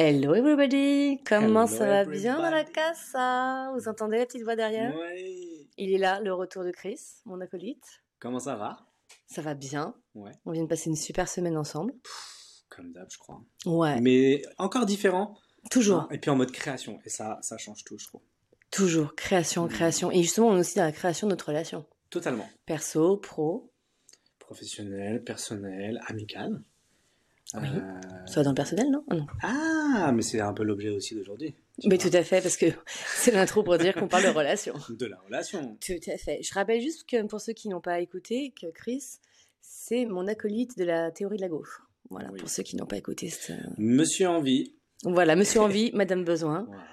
Hello everybody, comment Hello ça va bien dans la casa? Vous entendez la petite voix derrière? Ouais. Il est là, le retour de Chris, mon acolyte. Comment ça va? Ça va bien. Ouais. On vient de passer une super semaine ensemble. Comme d'hab, je crois. Ouais, Mais encore différent. toujours, Et puis en mode création. Et ça, ça change tout, je trouve. toujours, création, Mm. création. Et justement, on est aussi dans la création de notre relation. Totalement. Perso, pro, Professionnel, personnel, amical. Oui. Euh, soit dans le personnel, non? Ah, non. Ah, mais c'est un peu l'objet aussi d'aujourd'hui. Mais vois. tout à fait, parce que c'est l'intro pour dire qu'on parle de relation. De la relation. Tout à fait. Je rappelle juste que pour ceux qui n'ont pas écouté, que Chris, c'est mon acolyte de la théorie de la gaufre. Voilà, Oui. pour ceux qui n'ont pas écouté. ce- Monsieur Envie. Voilà, Monsieur Envie, Madame Besoin. Voilà.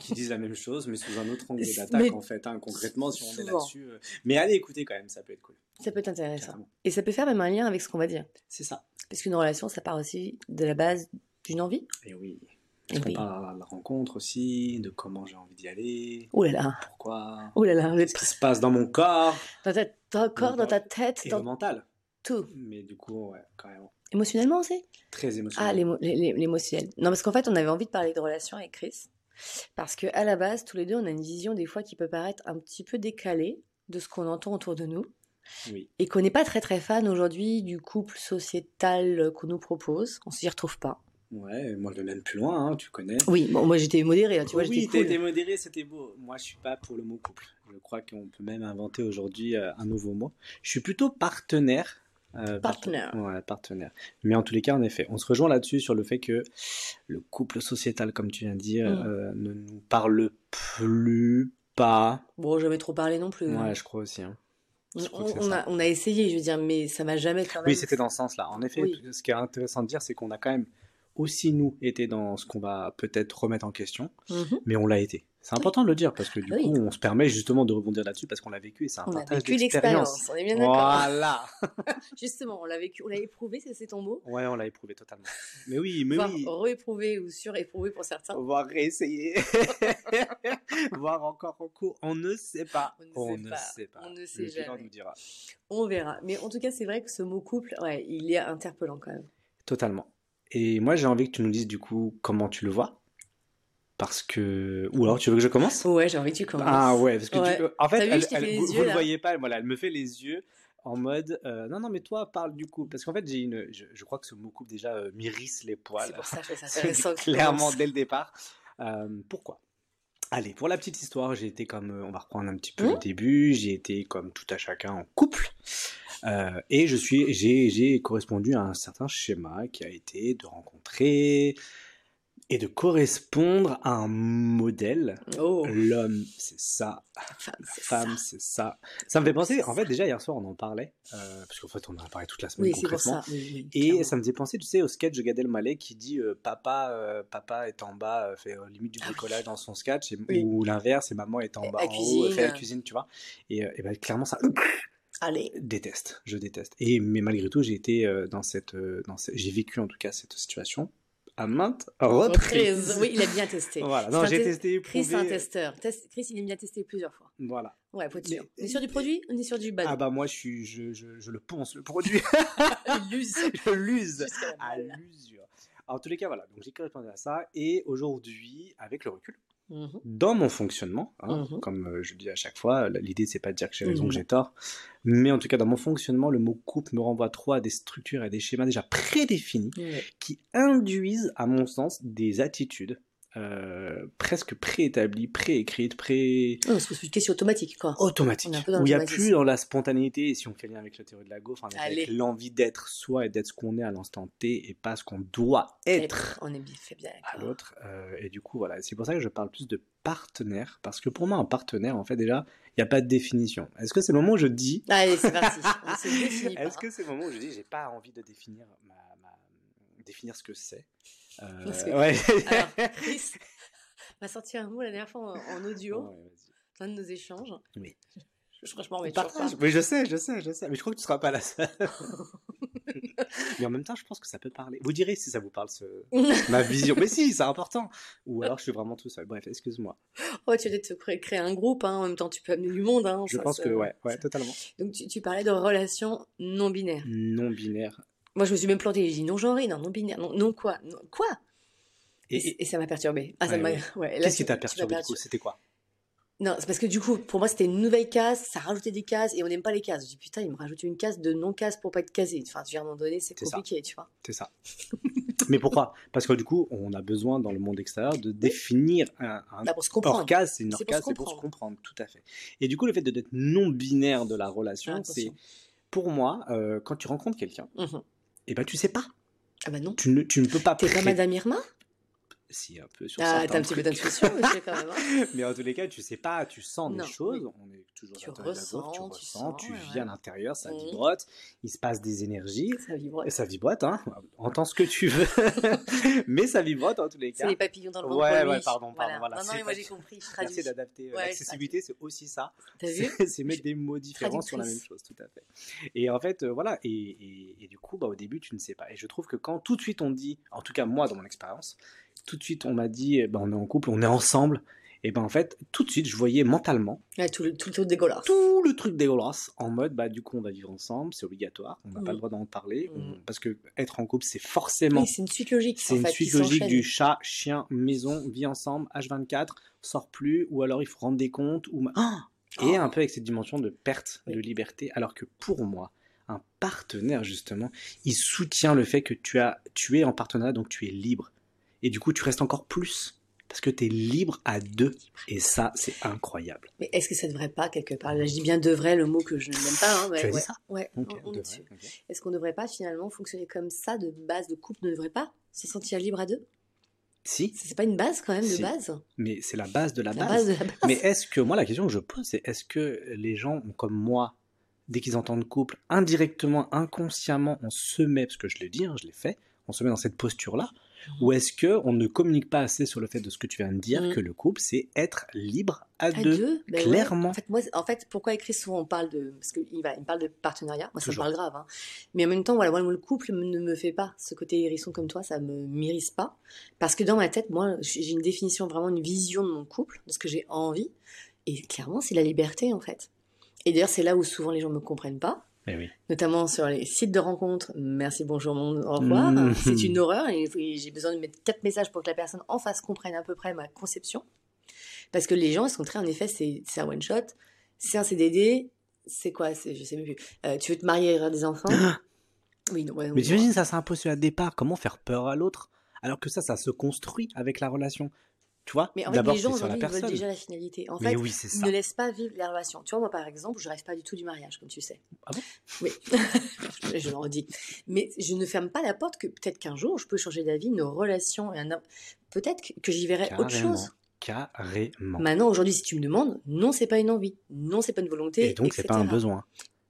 qui disent la même chose, mais sous un autre angle Mais- d'attaque, en fait. hein, concrètement, si on est là-dessus. euh. Mais allez écouter quand même, ça peut être cool. Ça peut être intéressant. Carrément. Et ça peut faire même un lien avec ce qu'on va dire. C'est ça. Parce qu'une relation, ça part aussi de la base d'une envie. Et oui. Parce qu'on oui. parle de la rencontre aussi, de comment j'ai envie d'y aller, Oh là là, pourquoi, oh là là, ce qui se passe dans mon corps dans ta, ton corps, dans ta tête, et dans le mental. tout. Mais du coup, ouais, carrément. Émotionnellement aussi? Très émotionnel. Ah, l'émo- l'é- l'é- l'émotionnel. Non, parce qu'en fait, on avait envie de parler de relations avec Chris. Parce que à la base, tous les deux, on a une vision des fois qui peut paraître un petit peu décalée de ce qu'on entend autour de nous. Oui. Et qu'on n'est pas très très fan aujourd'hui du couple sociétal qu'on nous propose. On s'y retrouve pas. Ouais, moi je vais même plus loin, hein, tu connais. Oui, bon, moi j'étais modérée, hein, tu vois, oui, j'étais cool. modéré, c'était beau. Moi, je suis pas pour le mot couple. Je crois qu'on peut même inventer aujourd'hui euh, un nouveau mot. Je suis plutôt partenaire. euh, Partenaire. Ouais, partenaire. Mais en tous les cas, en effet, on se rejoint là-dessus sur le fait que le couple sociétal, comme tu viens de dire, Mm. euh, ne nous parle plus pas. Bon, jamais trop parlé non plus. hein. Ouais, je crois aussi. hein. On, a, on a essayé, je veux dire, mais ça m'a jamais quand même. Oui, c'était dans ce sens-là. En effet, Oui. ce qui est intéressant de dire, c'est qu'on a quand même aussi, nous, été dans ce qu'on va peut-être remettre en question, Mhm. mais on l'a été. C'est important de le dire parce que du Oui. coup, on se permet justement de rebondir là-dessus parce qu'on l'a vécu et c'est un On a partage vécu d'expérience. l'expérience, on est bien d'accord. Voilà. Justement, on l'a vécu, on l'a éprouvé, c'est ton mot. Ouais, on l'a éprouvé totalement. Mais oui, mais Voire oui. re-éprouvé ou suréprouvé pour certains. On va réessayer. Voir encore en cours. On ne sait pas. On ne sait pas. On ne sait bilan jamais. nous dira. On verra. Mais en tout cas, c'est vrai que ce mot couple, ouais, il est interpellant quand même. Totalement. Et moi, j'ai envie que tu nous dises du coup comment tu le vois. Parce que. Ou alors, tu veux que je commence? Ouais, j'ai envie que tu commences. Ah ouais, parce que Ouais. tu- en fait, vu, elle- elle- vous, vous le voyez pas, voilà, elle me fait les yeux en mode euh, non non mais toi parle du couple parce qu'en fait j'ai une je, je crois que ce mot couple déjà euh, m'irrisse les poils C'est pour ça que C'est intéressant. clairement dès le départ Euh, pourquoi? Allez pour la petite histoire j'ai été comme euh, on va reprendre un petit peu Hmm le début j'ai été comme tout à chacun en couple Euh, et je suis j'ai j'ai correspondu à un certain schéma qui a été de rencontrer et de correspondre à un modèle Oh, L'homme, c'est ça. femme, La c'est femme, ça. c'est ça. Ça me fait penser, en fait, déjà hier soir, on en parlait, euh, parce qu'en fait, on en a parlé toute la semaine Oui, c'est pour concrètement. ça. oui, Et clairement. ça me faisait penser, tu sais, au sketch de Gad Elmaleh qui dit euh, papa, euh, papa est en bas, fait limite du Ah bricolage dans son sketch, et, Oui. ou l'inverse, et maman est en bas, en haut, fait la cuisine. tu vois. Et, et ben, clairement, ça Allez. déteste, je déteste. Et mais malgré tout, j'ai été euh, dans cette, euh, dans cette- j'ai vécu en tout cas cette situation à maintes reprises. Reprise. Oui, il a bien testé. Voilà, non, j'ai te- testé, Chris, c'est un testeur. Test- Chris, il aime bien tester plusieurs fois. Voilà. Ouais, faut être Mais- sûr. On est sur du produit On est sur du bad Ah bah moi je suis je, je, je le ponce le produit, Il use. je l'use à l'usure. En tous les cas voilà, donc j'ai correspondu à ça et aujourd'hui avec le recul Mhm. dans mon fonctionnement, hein, Mhm. comme euh, je le dis à chaque fois, l'idée c'est pas de dire que j'ai raison que j'ai tort, mais en tout cas dans mon fonctionnement le mot couple me renvoie trop à des structures et des schémas déjà prédéfinis qui induisent à mon sens des attitudes euh, presque préétablies, préécrites, pré Non, c'est une question automatique, quoi. automatique, où il n'y a plus dans la spontanéité, et si on fait lien avec la théorie de la gaufre, avec, l'envie d'être soi et d'être ce qu'on est à l'instant T et pas ce qu'on doit être On est bien fait bien. à l'autre. Euh, et du coup, voilà, c'est pour ça que je parle plus de partenaire, parce que pour moi, un partenaire, en fait, déjà, il n'y a pas de définition. Est-ce que c'est le moment où je dis, Allez, c'est parti. Est-ce que c'est le moment où je dis, j'ai pas envie de définir ma, ma- définir ce que c'est? Parce que- ouais. Alors, Chris m'a sorti un mot la dernière fois en, en audio, Ouais, dans un de nos échanges. Oui. Je, mais On toujours partage. pas. Oui, je sais, je sais, je sais. Mais je crois que tu seras pas la seule. mais en même temps, je pense que ça peut parler. Vous direz si ça vous parle, ce... ma vision. Mais si, c'est important. Ou alors je suis vraiment tout seul. Bref, excuse-moi. Oh, tu vas peut-être te créer, un groupe, hein. en même temps tu peux amener du monde. Hein. Je Ça, pense que, ouais, totalement. Donc tu, tu parlais de relations non binaires. Non binaire. Moi je me suis même plantée, j'ai dit non genré, non non binaire, non, non quoi, non, quoi? Et, ça m'a perturbé. Ah, ouais, ouais. Qu'est-ce qui t'a perturbé du coup? C'était quoi? Non, c'est parce que du coup, pour moi, c'était une nouvelle case, ça rajoutait des cases et on n'aime pas les cases. Je dis putain, il me rajoute une case de non-case pour pas être casé. Enfin, à un moment donné, c'est compliqué, tu vois. C'est ça. Mais pourquoi? Parce que du coup, on a besoin dans le monde extérieur de définir un, un bah, hors case, c'est une hors case, c'est pour se comprendre, tout à fait. Et du coup, le fait d'être non binaire de la relation, c'est pour moi, euh, quand tu rencontres quelqu'un, mmh eh ben tu sais pas. Ah bah non. Tu ne, tu ne peux pas. T'es pas Madame Irma? Si un peu sur ah, t'as un petit peu d'intuition quand même. Hein. Mais en tous les cas, tu sais pas, tu sens des choses. On est toujours tu ressens, tu ressens, tu, vis à l'intérieur, ça mmh. vibrote, il se passe des énergies. Ça vibrote. Et ça vibrote, hein. Entends ce que tu veux. mais ça vibrote en tous les cas. C'est les papillons dans le ventre. Ouais, ouais, pardon, pardon. Voilà. Non, non, mais moi j'ai compris. Je traduis. Merci d'adapter. Euh, l'accessibilité, c'est aussi ça. T'as vu C'est mettre des mots différents sur la même chose, tout à fait. Et en fait, euh, voilà. Et, et du coup, bah, au début, tu ne sais pas. Et je trouve que quand tout de suite on dit, en tout cas moi dans mon expérience, tout de suite on m'a dit eh ben, on est en couple, on est ensemble. Et ben en fait, tout de suite, je voyais mentalement tout, le, tout le truc dégueulasse. Tout le truc dégueulasse en mode bah du coup on va vivre ensemble, c'est obligatoire, on n'a pas le mm. droit d'en parler mm. parce que être en couple c'est forcément. c'est une suite logique. C'est une suite logique du chat, chien, maison, vie ensemble, H24, sort plus ou alors il faut rendre des comptes ou ah et oh. un peu avec cette dimension de perte de liberté alors que pour moi un partenaire justement il soutient le fait que tu as tu es en partenariat donc tu es libre et du coup tu restes encore plus parce que tu es libre à deux et ça c'est incroyable. Mais est-ce que ça devrait pas quelque part Là je dis bien devrait le mot que je n'aime pas. Hein, tu as dit ça? Ouais. Est-ce qu'on ne devrait pas finalement fonctionner comme ça de base de couple ne devrait pas se sentir libre à deux? Si. C'est pas une base quand même de base? Mais c'est la base de la, la base. de la base. Mais est-ce que moi la question que je pose c'est est-ce que les gens comme moi dès qu'ils entendent couple indirectement inconsciemment on se met parce que je l'ai dit hein, je l'ai fait on se met dans cette posture là ou est-ce que on ne communique pas assez sur le fait de ce que tu viens de dire, mm. que le couple, c'est être libre à, deux, ben clairement en, fait, moi, en fait, pourquoi écrit souvent on parle de... Parce qu'il il me parle de partenariat, moi ça me parle grave. Hein. Mais en même temps, voilà, moi, le couple ne me fait pas ce côté hérisson comme toi, ça me m'irise pas. Parce que dans ma tête, moi, j'ai une définition, vraiment une vision de mon couple, de ce que j'ai envie. Et clairement, c'est la liberté, en fait. Et d'ailleurs, c'est là où souvent les gens ne me comprennent pas eh Notamment sur les sites de rencontres. Merci, bonjour, au revoir. Mmh. C'est une horreur et j'ai besoin de mettre quatre messages pour que la personne en face comprenne à peu près ma conception. Parce que les gens, ils sont très, en effet, c'est un one shot, c'est un CDD, c'est quoi Je sais même plus. Euh, tu veux te marier et avoir des enfants? Oui, non, Mais j'imagine ça s'impose à départ. Comment faire peur à l'autre? Alors que ça, ça se construit avec la relation. Tu vois Mais en fait, les gens aujourd'hui, veulent déjà la finalité. En fait, oui, ils ne laissent pas vivre la relation. Tu vois, moi, par exemple, je rêve pas du tout du mariage, comme tu sais. Ah bon? Oui, je le redis. Mais je ne ferme pas la porte que peut-être qu'un jour, je peux changer d'avis, nos relations, et un... peut-être que j'y verrai autre chose. Carrément. Maintenant, aujourd'hui, si tu me demandes, non, c'est pas une envie. Non, c'est pas une volonté. Et donc, c'est pas un besoin.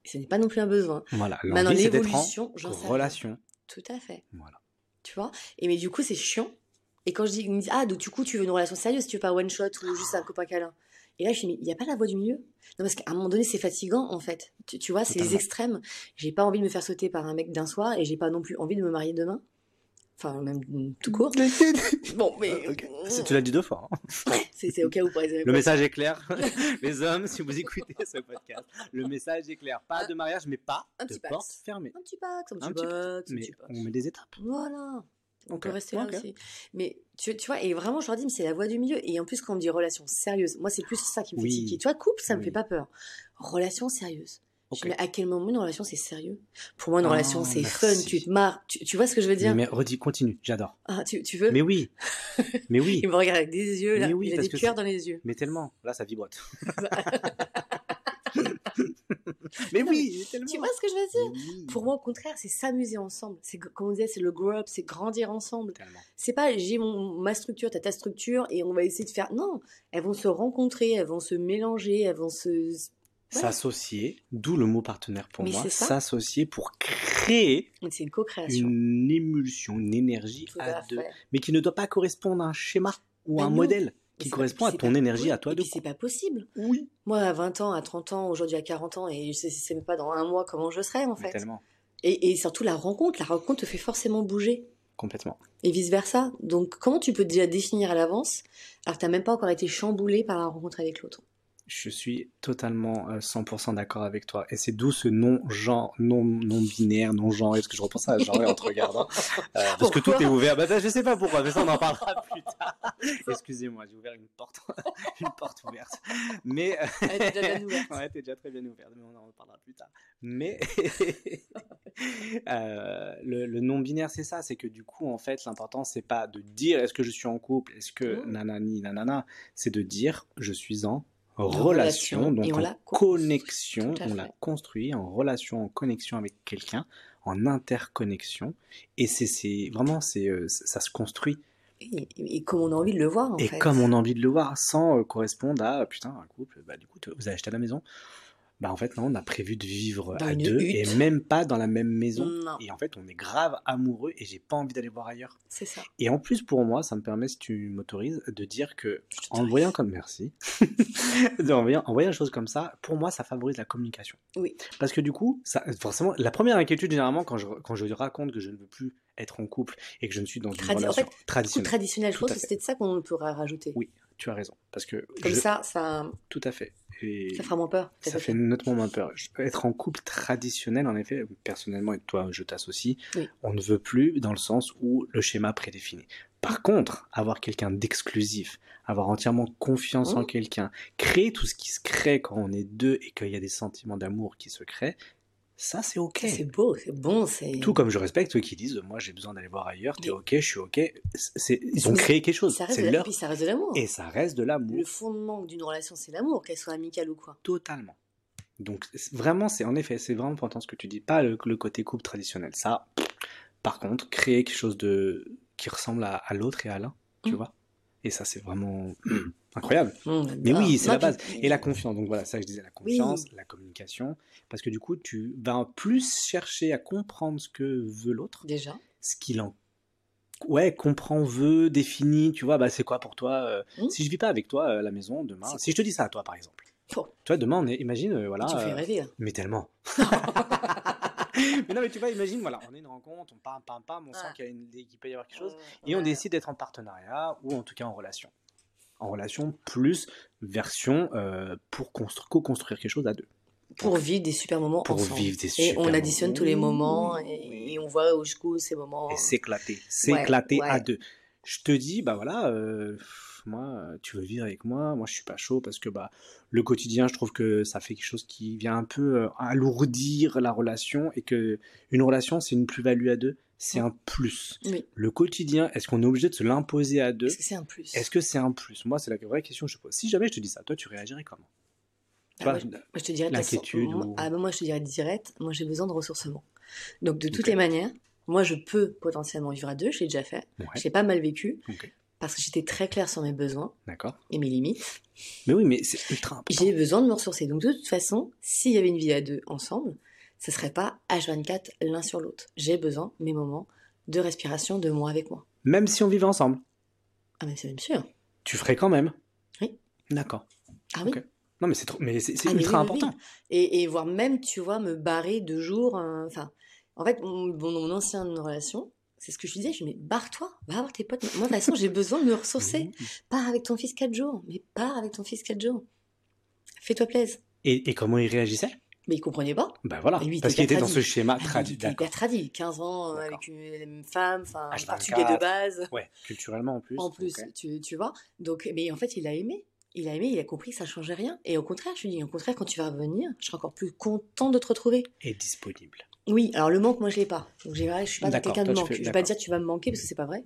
Ce n'est pas non plus un besoin. Voilà. Maintenant, l'évolution, j'en sais relation. Tout à fait. Voilà. Tu vois? Et mais du coup, c'est chiant et quand je dis, ah, donc du coup, tu veux une relation sérieuse, tu veux pas one shot ou juste un copain câlin. Et là, je me dis, il n'y a pas la voie du milieu? Non, parce qu'à un moment donné, c'est fatigant, en fait. Tu, vois, c'est les extrêmes. J'ai pas envie de me faire sauter par un mec d'un soir et j'ai pas non plus envie de me marier demain. Enfin, même tout court. bon, mais. Ah, tu l'as dit deux fois. Hein. c'est au cas où pour les Le message est clair. les hommes, si vous écoutez ce podcast, le message est clair. Pas de mariage, mais pas de porte fermée. Un petit pax, un petit, un Mais on met des étapes. Voilà. On peut rester là aussi. Mais tu, tu, vois, et vraiment, je leur dis, mais c'est la voie du milieu. Et en plus, quand on me dit relation sérieuse, moi, c'est plus ça qui me fait tiquer. Tu vois, couple, ça me fait pas peur. Relation sérieuse. Mais à quel moment une relation c'est sérieux? Pour moi, une relation ah, c'est fun, tu te marres. Tu, vois ce que je veux dire? Mais, redis, continue, j'adore. Ah, tu, tu, veux? Mais oui. Mais oui. il me regarde avec des yeux là. Mais oui, il a des cœurs dans les yeux. Mais tellement. Là, ça vibrote. mais oui, Tu vois ce que je veux dire? Pour moi, au contraire, c'est s'amuser ensemble. C'est comme on disait, c'est le grow up, c'est grandir ensemble. C'est pas j'ai mon ma structure, t'as ta structure et on va essayer de faire. Non, elles vont se rencontrer, elles vont se mélanger, elles vont se s'associer, d'où le mot partenaire pour moi, s'associer pour créer une, co-création. une émulsion, une énergie à, deux, mais qui ne doit pas correspondre à un schéma ou à un modèle qui correspond à ton énergie, à toi de. c'est pas possible. Oui. Moi, à 20 ans, à 30 ans, aujourd'hui à 40 ans, et je sais, sais même pas dans un mois comment je serai en fait. tellement. Et, et, surtout la rencontre, la rencontre te fait forcément bouger. Complètement. Et vice versa. Donc, comment tu peux déjà définir à l'avance alors que t'as même pas encore été chamboulé par la rencontre avec l'autre? Je suis totalement euh, 100% d'accord avec toi. Et c'est d'où ce non-genre, non-binaire, non-genre. Est-ce que je repense à genre en te regardant Euh, Parce que tout est ouvert. Bah, je sais pas pourquoi, mais ça, on en parlera plus tard. Excusez-moi, j'ai ouvert une porte, une porte ouverte. Mais. euh, Elle était déjà bien ouverte. ouais, t'es déjà très bien ouverte, mais on en reparlera plus tard. Mais euh, le, le non-binaire, c'est ça, c'est que du coup, en fait, l'important, c'est pas de dire est-ce que je suis en couple, est-ce que Mm. nanani, nanana, c'est de dire je suis en relation, relation, donc en connexion, on la construit en relation, en connexion avec quelqu'un, en interconnexion, et c'est vraiment, c'est euh, ça se construit. Et, et comme on a envie de le voir, en et fait. comme on a envie de le voir sans euh, correspondre à putain un couple, bah du coup vous avez acheté la maison, bah en fait non on a prévu de vivre Dans à deux hutte. et même pas dans la même maison Non. et en fait on est grave amoureux et j'ai pas envie d'aller voir ailleurs. C'est ça. Et en plus pour moi ça me permet si tu m'autorises de dire que en voyant comme merci, en voyant en voyant des choses comme ça, pour moi ça favorise la communication. Oui. Parce que du coup ça forcément la première inquiétude généralement quand je quand je raconte que je ne veux plus être en couple et que je ne suis dans une Tradi- en relation fait, Coup traditionnelle. traditionnel, je pense que c'était de ça qu'on pourrait rajouter. Oui, tu as raison parce que Comme je- ça, ça, tout à fait. Et ça fera moins peur. ça fait nettement moins peur. Être en couple traditionnel, en effet, personnellement, et toi, je t'associe, Oui. on ne veut plus dans le sens où le schéma prédéfini. Par contre, avoir quelqu'un d'exclusif, avoir entièrement confiance en Mhm. quelqu'un, créer tout ce qui se crée quand on est deux et qu'il y a des sentiments d'amour qui se créent, ça c'est ok. C'est beau, c'est bon, c'est. Tout comme je respecte ceux qui disent moi j'ai besoin d'aller voir ailleurs, t'es ok, je suis ok. C'est, ils ont créé quelque chose, Ça reste c'est leur puis ça reste de l'amour. et ça reste de l'amour. Le fondement d'une relation, c'est l'amour, qu'elle soit amicale ou quoi. Totalement. Donc c'est- vraiment, c'est en effet, c'est vraiment important ce que tu dis, pas le, le côté couple traditionnel. Ça, par contre, créer quelque chose de qui ressemble à, à l'autre et à l'un, tu Mm. vois. Et ça, c'est vraiment incroyable. Mmh, Mais oui, c'est la base. Et la confiance. Donc voilà, ça je disais, la confiance, la communication, parce que du coup, tu vas plus chercher à comprendre ce que veut l'autre, Déjà. ce qu'il en ouais comprend veut définit tu vois bah c'est quoi pour toi euh, Mm. si je vis pas avec toi euh, à la maison demain si je te dis ça à toi par exemple Oh, tu vois demain on est imagine euh, voilà tu fais rêver. là. mais tellement. mais non, mais tu vois, imagine, voilà, on est une rencontre, on parle, parle, parle, on sent qu'il qu'il peut y avoir quelque chose, et on décide d'être en partenariat ou en tout cas en relation. En relation plus version euh, pour constru- co-construire quelque chose à deux. Pour vivre des super moments Pour ensemble. vivre des Et super on additionne moments. tous les moments et, et on voit jusqu'où ces moments. Et s'éclater, s'éclater ouais. à deux. Je te dis, bah voilà, euh, moi, euh, tu veux vivre avec moi, moi je suis pas chaud parce que bah le quotidien, je trouve que ça fait quelque chose qui vient un peu euh, alourdir la relation et que une relation, c'est une plus-value à deux, c'est un plus. Oui. Le quotidien, est-ce qu'on est obligé de se l'imposer à deux Est-ce que c'est un plus? Est-ce que c'est un plus? Moi, c'est la vraie question que je pose. Si jamais je te dis ça, toi, tu réagirais comment? Ah, moi, je- Moi, je te dirais façon, ou- Ah, ben, moi, je te dirais direct, moi, j'ai besoin de ressourcement. Donc, de toutes les manières, moi, je peux potentiellement vivre à deux, je l'ai déjà fait. Ouais, Je l'ai pas mal vécu parce que j'étais très claire sur mes besoins d'accord. et mes limites. Mais oui, mais c'est ultra important. J'ai besoin de me ressourcer. Donc, de toute façon, s'il y avait une vie à deux ensemble, ce serait pas H24 l'un sur l'autre. J'ai besoin mes moments de respiration de moi avec moi. Même si on vivait ensemble, Ah, mais c'est même sûr. tu ferais quand même Oui. D'accord. Ah oui. Non, mais c'est trop... mais c'est c'est Ah, mais ultra oui, oui, oui. important. Et, et voire même, tu vois, me barrer deux jours. euh, en fait, mon ancienne relation, c'est ce que je lui disais. Je lui dis, mais barre-toi, va voir tes potes. Moi, de toute façon, j'ai besoin de me ressourcer. Pars avec ton fils quatre jours. Mais pars avec ton fils quatre jours. Fais-toi plaisir. Et, et comment il réagissait? Mais il comprenait pas. Ben voilà, lui, il parce qu'il était dans ce schéma Ah, il était D'accord. hyper tradi. 15 ans euh, avec une, femme, enfin, un H24. portugais de base. Ouais, culturellement en plus. En plus, tu, tu vois. Donc, mais en fait, il a aimé. Il a aimé, il a compris que ça changeait rien. Et au contraire, je lui dis, au contraire, quand tu vas revenir, je serai encore plus content de te retrouver. Et disponible. Oui, alors le manque, moi, je l'ai pas. Donc, j'ai, je suis pas quelqu'un de manque. fais- Je vais pas dire tu vas me manquer parce que c'est pas vrai.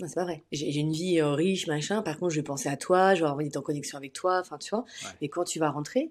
Non, c'est pas vrai. J'ai, une vie euh, riche, machin. Par contre, je vais penser à toi, je vais avoir envie d'être en connexion avec toi. Enfin, tu vois. Ouais. Et quand tu vas rentrer,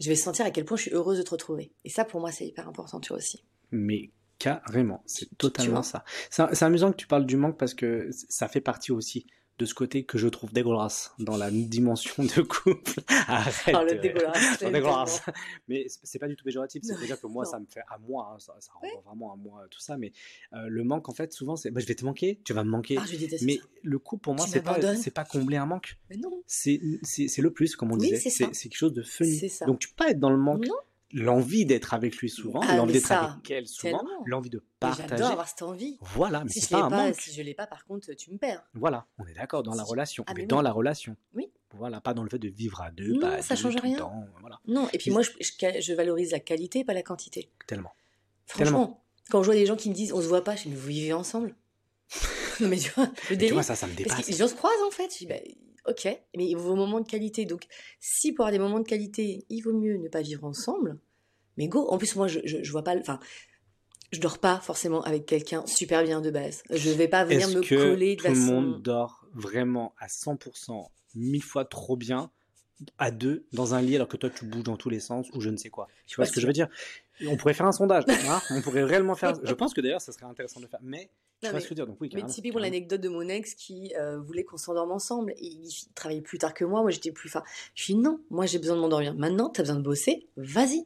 je vais sentir à quel point je suis heureuse de te retrouver. Et ça, pour moi, c'est hyper important, tu vois aussi. Mais carrément, c'est totalement ça. C'est amusant que tu parles du manque parce que ça fait partie aussi de ce côté que je trouve dégueulasse dans la dimension de couple. Arrête. Alors, le euh, dégueulasse. Dégueulasse. Mais c'est c'est pas du tout péjoratif, Non, c'est-à-dire que moi, non. ça me fait à moi, hein, ça, ça renvoie vraiment à moi, tout ça, mais euh, le manque, en fait, souvent, c'est bah, je vais te manquer, tu vas me manquer. Ah, je déteste mais ça. le couple, pour moi, c'est pas, c'est pas combler un manque. Mais non. C'est c'est- c'est le plus, comme on Oui, disait. c'est C'est c'est quelque chose de funny. C'est. Donc, tu peux pas être dans le manque. Non. L'envie d'être avec lui souvent, Ah, l'envie d'être avec elle souvent, l'envie de partager. J'adore avoir cette envie. Voilà, mais Si c'est pas un pas, manque. si je l'ai pas, par contre, tu me perds. Voilà, on est d'accord dans la relation. Ah, mais mais dans la relation. Oui. Voilà, pas dans le fait de vivre à deux. Non, pas à ça deux change tout rien. temps, voilà, Non, et puis Mais- moi, je, je- je valorise la qualité, pas la quantité. tellement. Franchement, quand je vois des gens qui me disent on se voit pas, je dis vous vivez ensemble? Non, mais tu vois, le tu vois, ça, ça me Parce dépasse. que les gens se croisent en fait. Je dis, bah, ok, mais il vos moments de qualité. Donc, si pour avoir des moments de qualité, il vaut mieux ne pas vivre ensemble, mais go. En plus, moi, je, je, je vois pas. le- Enfin, je dors pas forcément avec quelqu'un super bien de base. Je vais pas venir me que coller de tout le façon. monde dort vraiment à 100%, mille fois trop bien, à deux, dans un lit, alors que toi, tu bouges dans tous les sens, ou je ne sais quoi? Tu vois ce que je veux dire? On pourrait faire un sondage. hein? On pourrait réellement faire. Je pense que d'ailleurs, ça serait intéressant de le faire. Mais Non, mais- ce que je veux dire? Donc oui, Mais typiquement l'anecdote de mon ex qui euh, voulait qu'on s'endorme ensemble. Et il travaillait plus tard que moi, moi j'étais plus fin. Je lui dis non, moi j'ai besoin de m'endormir. Maintenant, t'as besoin de bosser, vas-y.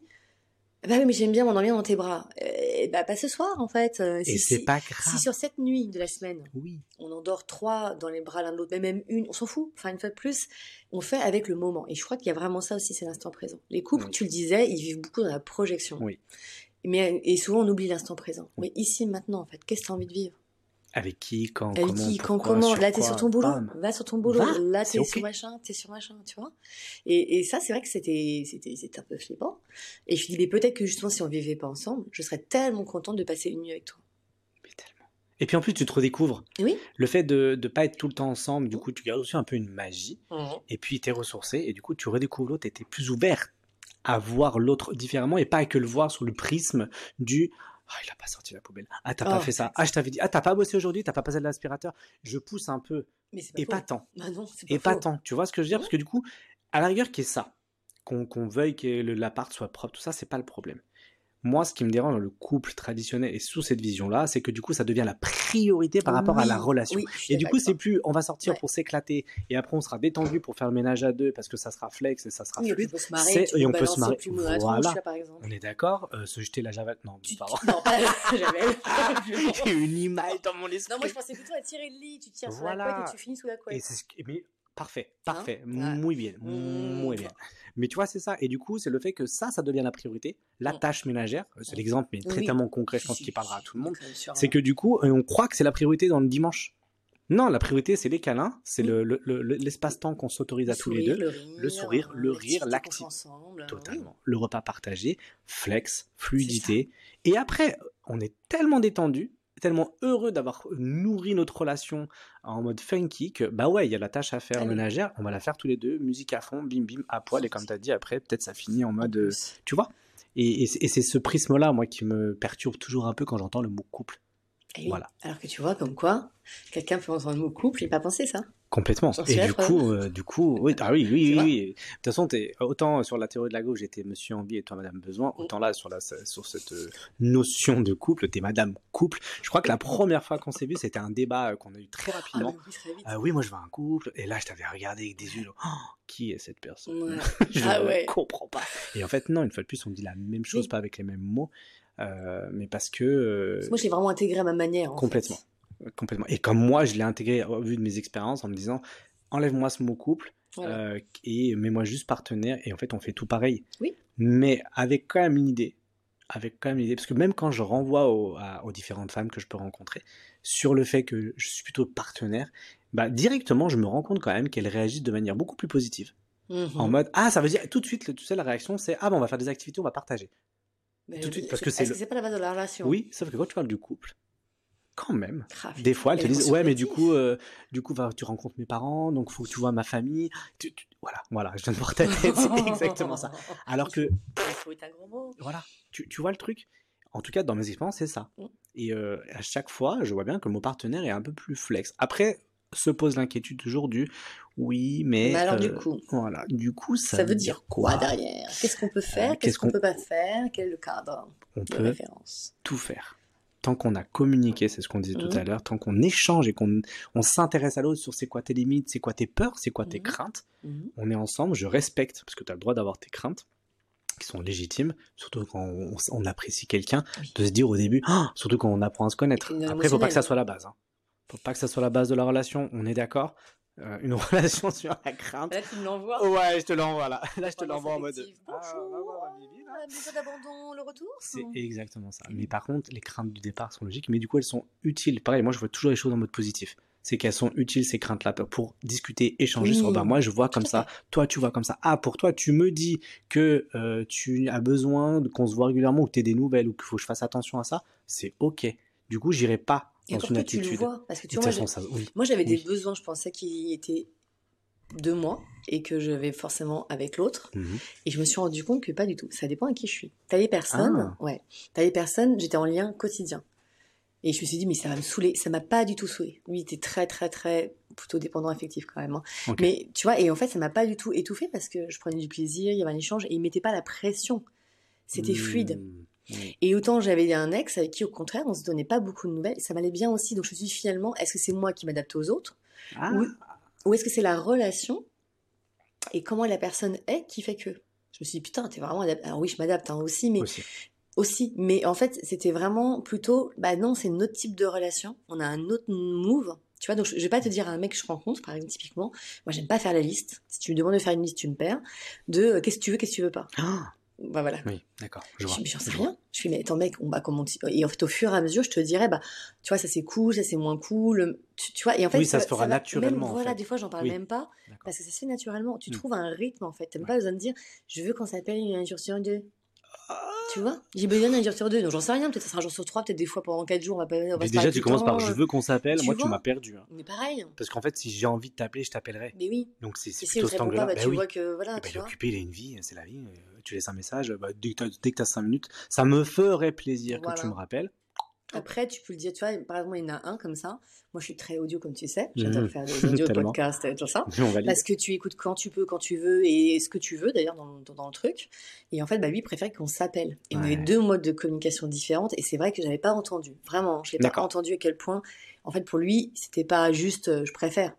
Bah oui, mais j'aime bien m'endormir dans tes bras. Euh, bah pas ce soir en fait. Euh, Et si- c'est si- pas grave. Si sur cette nuit de la semaine, Oui. on endort trois dans les bras l'un de l'autre, mais même une, on s'en fout. Enfin, une fois de plus, on fait avec le moment. Et je crois qu'il y a vraiment ça aussi, c'est l'instant présent. Les couples, Oui. tu le disais, ils vivent beaucoup dans la projection. Oui. Mais, et souvent, on oublie l'instant présent. Oui. Mais ici, maintenant, en fait, qu'est-ce que tu as envie de vivre? Avec qui, quand, Avec comment, qui, quand, pourquoi, comment? Là, t'es sur ton boulot? bam. Va sur ton boulot. Va, Là, t'es sur machin, t'es sur machin, tu vois? Et, et ça, c'est vrai que c'était, c'était, c'était un peu flippant. Et je me dis, mais peut-être que justement, si on vivait pas ensemble, je serais tellement contente de passer une nuit avec toi. Mais tellement. Et puis en plus, tu te redécouvres. Oui. Le fait de ne pas être tout le temps ensemble, du coup, tu gardes aussi un peu une magie. Et puis, tu es ressourcé. Et du coup, tu redécouvres l'autre et tu es plus ouvert à voir l'autre différemment et pas que le voir sous le prisme du Ah, il a pas sorti la poubelle. Ah, t'as pas Oh, fait ça. Ah, je t'avais dit. Ah, t'as pas bossé aujourd'hui, t'as pas passé de l'aspirateur. Je pousse un peu. Mais c'est pas Et faux. pas tant. Bah non, c'est pas Et pas tant. Tu vois ce que je veux dire? Parce que du coup, à la rigueur, qui est ça, qu'on qu'on veuille que l'appart soit propre, tout ça, c'est pas le problème. Moi, ce qui me dérange dans le couple traditionnel et sous cette vision-là, c'est que du coup, ça devient la priorité par rapport à la relation. oui, Et du coup, c'est plus on va sortir Ouais. pour s'éclater et après on sera détendu pour faire le ménage à deux parce que ça sera flex et ça sera Oui, fluide. on peut se marrer, et on peut se marrer. Voilà. là, par exemple. On est d'accord euh, Se jeter la javette Non, Tu- pardon. Non, pas la. J'ai une image dans mon esprit. Non, moi je pensais plutôt à tirer le lit. Tu tires sur la Voilà. couette et tu finis sous la Et couette. c'est ce qui- mais parfait, Hein? parfait, Ouais. muy bien, Mmh. muy bien. Mais tu vois, c'est ça. Et du coup, c'est le fait que ça, ça devient la priorité. La Mmh. tâche ménagère, euh, c'est l'exemple, mais très Oui. tellement concret, je pense qu'il parlera à tout le monde. C'est que du coup, euh, on croit que c'est la priorité dans le dimanche. Non, la priorité, c'est les câlins, c'est Oui. le- le- le- le- l'espace-temps qu'on s'autorise à tous les deux. Le, rire, le sourire, le l'activité rire, qu'on l'acti- fait ensemble. Totalement. Le repas partagé, flex, fluidité. Et après, on est tellement détendu, tellement heureux d'avoir nourri notre relation en mode funky que, bah ouais, il y a la tâche à faire Allez. ménagère, on va la faire tous les deux, musique à fond, bim bim, à poil, et comme tu as dit, après, peut-être ça finit en mode, euh, tu vois Et, et c'est et c'est ce prisme-là, moi, qui me perturbe toujours un peu quand j'entends le mot couple. Et oui. Voilà. Alors que tu vois, comme quoi, quelqu'un peut entendre le mot couple et pas penser ça. Complètement. Et du coup, euh, du coup, oui, ah oui, oui, oui, oui. De toute façon, autant sur la théorie de la gauche, j'étais Monsieur Envie et toi Madame Besoin, Mm. autant là sur la, sur cette euh, notion de couple, t'es Madame Couple. Je crois que la première fois qu'on s'est vu, c'était un débat euh, qu'on a eu très Ah, rapidement. oui, très. Ah oui, moi je veux un couple. Et là, je t'avais regardé avec des yeux. Oh, qui est cette personne? Ouais. Je Ah ne ouais. comprends pas. Et en fait, non, une fois de plus, on dit la même chose, Oui. pas avec les mêmes mots, euh, mais parce que Moi, je l'ai vraiment intégré à ma manière. en Complètement. fait. Complètement. Et comme moi, je l'ai intégré au vu de mes expériences en me disant, enlève-moi ce mot couple Voilà. euh, et mets-moi juste partenaire. Et en fait, on fait tout pareil. Oui. Mais avec quand même une idée. Avec quand même une idée. Parce que même quand je renvoie aux, à- aux différentes femmes que je peux rencontrer sur le fait que je suis plutôt partenaire, bah, directement, je me rends compte quand même qu'elles réagissent de manière beaucoup plus positive. Mhm. En mode, ah, ça veut dire tout de suite, tu sais, la réaction, c'est, ah, bon, on va faire des activités, on va partager. Mais tout de suite, parce que c'est Est-ce le- que c'est pas la base de la relation Oui, sauf que quand tu parles du couple, quand même, des fois, elles te disent ouais, mais du coup, euh, du coup, tu rencontres mes parents, donc faut que tu vois ma famille. Tu- tu- voilà, voilà, je viens de voir ta tête, c'est exactement ça. Alors que, voilà, tu, tu vois le truc? En tout cas, dans mes expériences, c'est ça. Mm. Et euh, à chaque fois, je vois bien que mon partenaire est un peu plus flex. Après, se pose l'inquiétude toujours du oui, mais. Mais alors, du euh, coup, Voilà, du coup, ça, ça, veut dire quoi derrière? Qu'est-ce qu'on peut faire? Qu'est-ce qu'on- peut pas faire? Quel est le cadre On de peut référence? tout faire. Tant qu'on a communiqué, c'est ce qu'on disait tout Mhm. à l'heure, tant qu'on échange et qu'on on s'intéresse à l'autre sur c'est quoi tes limites, c'est quoi tes peurs, c'est quoi tes Mhm. craintes, Mhm. on est ensemble, je respecte, parce que tu as le droit d'avoir tes craintes, qui sont légitimes, surtout quand on, on apprécie quelqu'un, Oui. de se dire au début, Ah surtout quand on apprend à se connaître. Après, il faut pas que ça soit la base. Hein. faut pas que ça soit la base de la relation, on est d'accord Euh, Une relation sur la crainte. Là, tu me l'envoies. Ouais, je te l'envoie là. Là, je te l'envoie en mode. Bonjour, ma bibi, là. ah, besoin d'abandon, le retour C'est exactement ça. Mais par contre, les craintes du départ sont logiques, mais du coup, elles sont utiles. Pareil, moi, je vois toujours les choses en mode positif. c'est qu'elles sont utiles ces craintes-là pour discuter, échanger sur. Bah moi, je vois comme ça. Toi, tu vois comme ça. Ah, pour toi, tu me dis que euh, tu as besoin qu'on se voit régulièrement ou que tu aies des nouvelles ou qu'il faut que je fasse attention à ça. C'est ok. Du coup, j'irai pas dans une attitude. Tu le vois, parce que tu vois, moi, j'avais des besoins, je pensais, qui étaient de moi et que je vais forcément avec l'autre. Mhm. Et je me suis rendu compte que pas du tout. Ça dépend à qui je suis. T'as des personnes, ah. ouais. T'as des personnes, j'étais en lien quotidien. Et je me suis dit, mais ça va me saouler. Ça m'a pas du tout saoulé. Lui, il était très, très, très, plutôt dépendant affectif quand même. Hein. Mais tu vois, et en fait, ça m'a pas du tout étouffé parce que je prenais du plaisir, il y avait un échange et il mettait pas la pression. C'était fluide. Mmh. Et autant j'avais un ex avec qui, au contraire, on se donnait pas beaucoup de nouvelles. Ça m'allait bien aussi. Donc je me suis dit, finalement, est-ce que c'est moi qui m'adapte aux autres ah. Ou, est-ce que c'est la relation et comment la personne est qui fait que? Je me suis dit, putain, t'es vraiment adapté. Alors oui, je m'adapte hein, aussi, mais aussi. Mais en fait, c'était vraiment plutôt, bah non, c'est notre type de relation. On a un autre move. Tu vois, donc je, vais pas te dire à un mec que je rencontre, par exemple, typiquement. Moi, j'aime pas faire la liste. Si tu me demandes de faire une liste, tu me perds. De euh, qu'est-ce que tu veux, qu'est-ce que tu veux pas. Ah bah voilà. Oui, d'accord. Je vois. J'en sais rien. Je suis, mais attends, mec, on va comment Et en fait, au fur et à mesure, je te dirais, bah, tu vois, ça c'est cool, ça c'est moins cool. Tu, vois, et en fait, oui, ça, se fera naturellement. voilà, des fois, j'en parle même pas. Parce que ça se fait naturellement. Tu mm. trouves un rythme, en fait. T'as même pas besoin de dire, je veux qu'on s'appelle un jour sur deux. Tu vois J'ai besoin d'un jour sur deux, donc j'en sais rien. Peut-être ça sera un jour sur trois, peut-être des fois pendant quatre jours, on va pas. On mais déjà, tu commences par je veux qu'on s'appelle. Moi, tu m'as perdu. Hein. Mais pareil. Parce qu'en fait, si j'ai envie de t'appeler, je t'appellerai. Mais oui. Donc c'est plutôt cet angle-là. Bah, bah, tu vois que voilà. Bah, il est occupé, il a une vie, c'est la vie. Euh, tu laisses un message. Bah, dès que tu as cinq minutes, ça me ferait plaisir que tu me rappelles. Après, tu peux le dire, tu vois, par exemple, il y en a un comme ça. Moi, je suis très audio, comme tu sais. J'adore mmh. faire des audios, podcasts, et tout ça. Parce que tu écoutes quand tu peux, quand tu veux, et ce que tu veux, d'ailleurs, dans, dans, le truc. Et en fait, bah, lui, il préfère qu'on s'appelle. Et on avait deux modes de communication différentes. Et c'est vrai que j'avais pas entendu. Vraiment, je n'ai pas entendu à quel point, en fait, pour lui, c'était pas juste, euh, je préfère.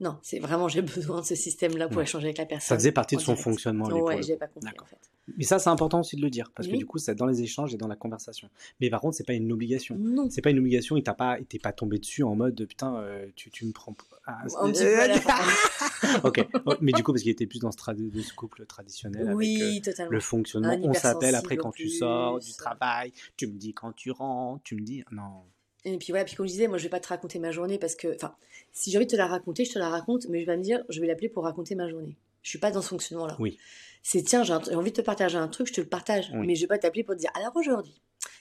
Non, c'est vraiment j'ai besoin de ce système-là pour échanger avec la personne. Ça faisait partie de son fonctionnement. Ouais, j'ai pas compris en fait. Mais ça, c'est important aussi de le dire parce que du coup, c'est dans les échanges et dans la conversation. Mais par contre, c'est pas une obligation. Non. C'est pas une obligation. Il t'a pas, t'es pas tombé dessus en mode putain, euh, tu, tu me prends. Ah, ok. Oh, mais du coup, parce qu'il était plus dans ce, ce couple traditionnel oui, avec euh, le fonctionnement. On s'appelle après quand tu sors du travail. Tu me dis quand tu rentres. Tu me dis non. Et puis voilà, puis comme je disais, moi je vais pas te raconter ma journée parce que, enfin, si j'ai envie de te la raconter, je te la raconte, mais je vais me dire, je vais l'appeler pour raconter ma journée. Je suis pas dans ce fonctionnement-là. Oui. C'est tiens, j'ai envie de te partager un truc, je te le partage, mais je vais pas t'appeler pour te dire, alors aujourd'hui,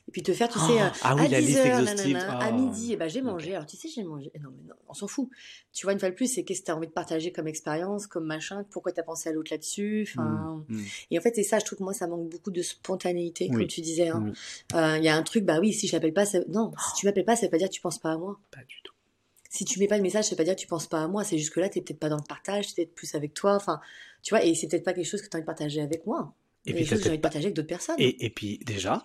et puis te faire, tu sais, ah oui, à 10h, à midi, et ben j'ai mangé. Alors tu sais, j'ai mangé. Non, mais non, on s'en fout. Tu vois, une fois de plus, c'est qu'est-ce que tu as envie de partager comme expérience, comme machin, pourquoi tu as pensé à l'autre là-dessus? Enfin, mmh, mmh. Et en fait, c'est ça, je trouve que moi, ça manque beaucoup de spontanéité, comme tu disais. Hein. Euh, il y a un truc, bah oui, si je l'appelle pas, ça... non, si tu m'appelles pas, ça veut pas dire que tu penses pas à moi. Pas du tout. Si tu mets pas de message, ça veut pas dire que tu penses pas à moi. C'est juste que là, tu peut-être pas dans le partage, tu peut-être plus avec toi. Enfin, tu vois, et c'est peut-être pas quelque chose que tu as envie de partager avec moi. Et puis, j'ai envie de partager avec d'autres personnes. et puis, déjà,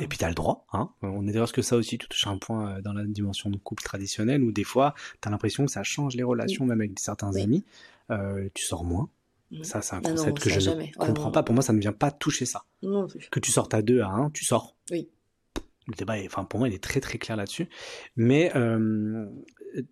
et puis tu as le droit, hein. On est d'ailleurs que ça aussi, tu touches un point euh, dans la dimension de couple traditionnel où des fois, tu as l'impression que ça change les relations, même avec certains amis. Euh, tu sors moins. Mm. Ça, c'est un ah concept que je ne comprends pas. Pour moi, ça ne vient pas toucher ça. Non plus. Que tu sortes à deux, à un, tu sors. Oui. Le débat, enfin, pour moi, il est très très clair là-dessus. Mais euh,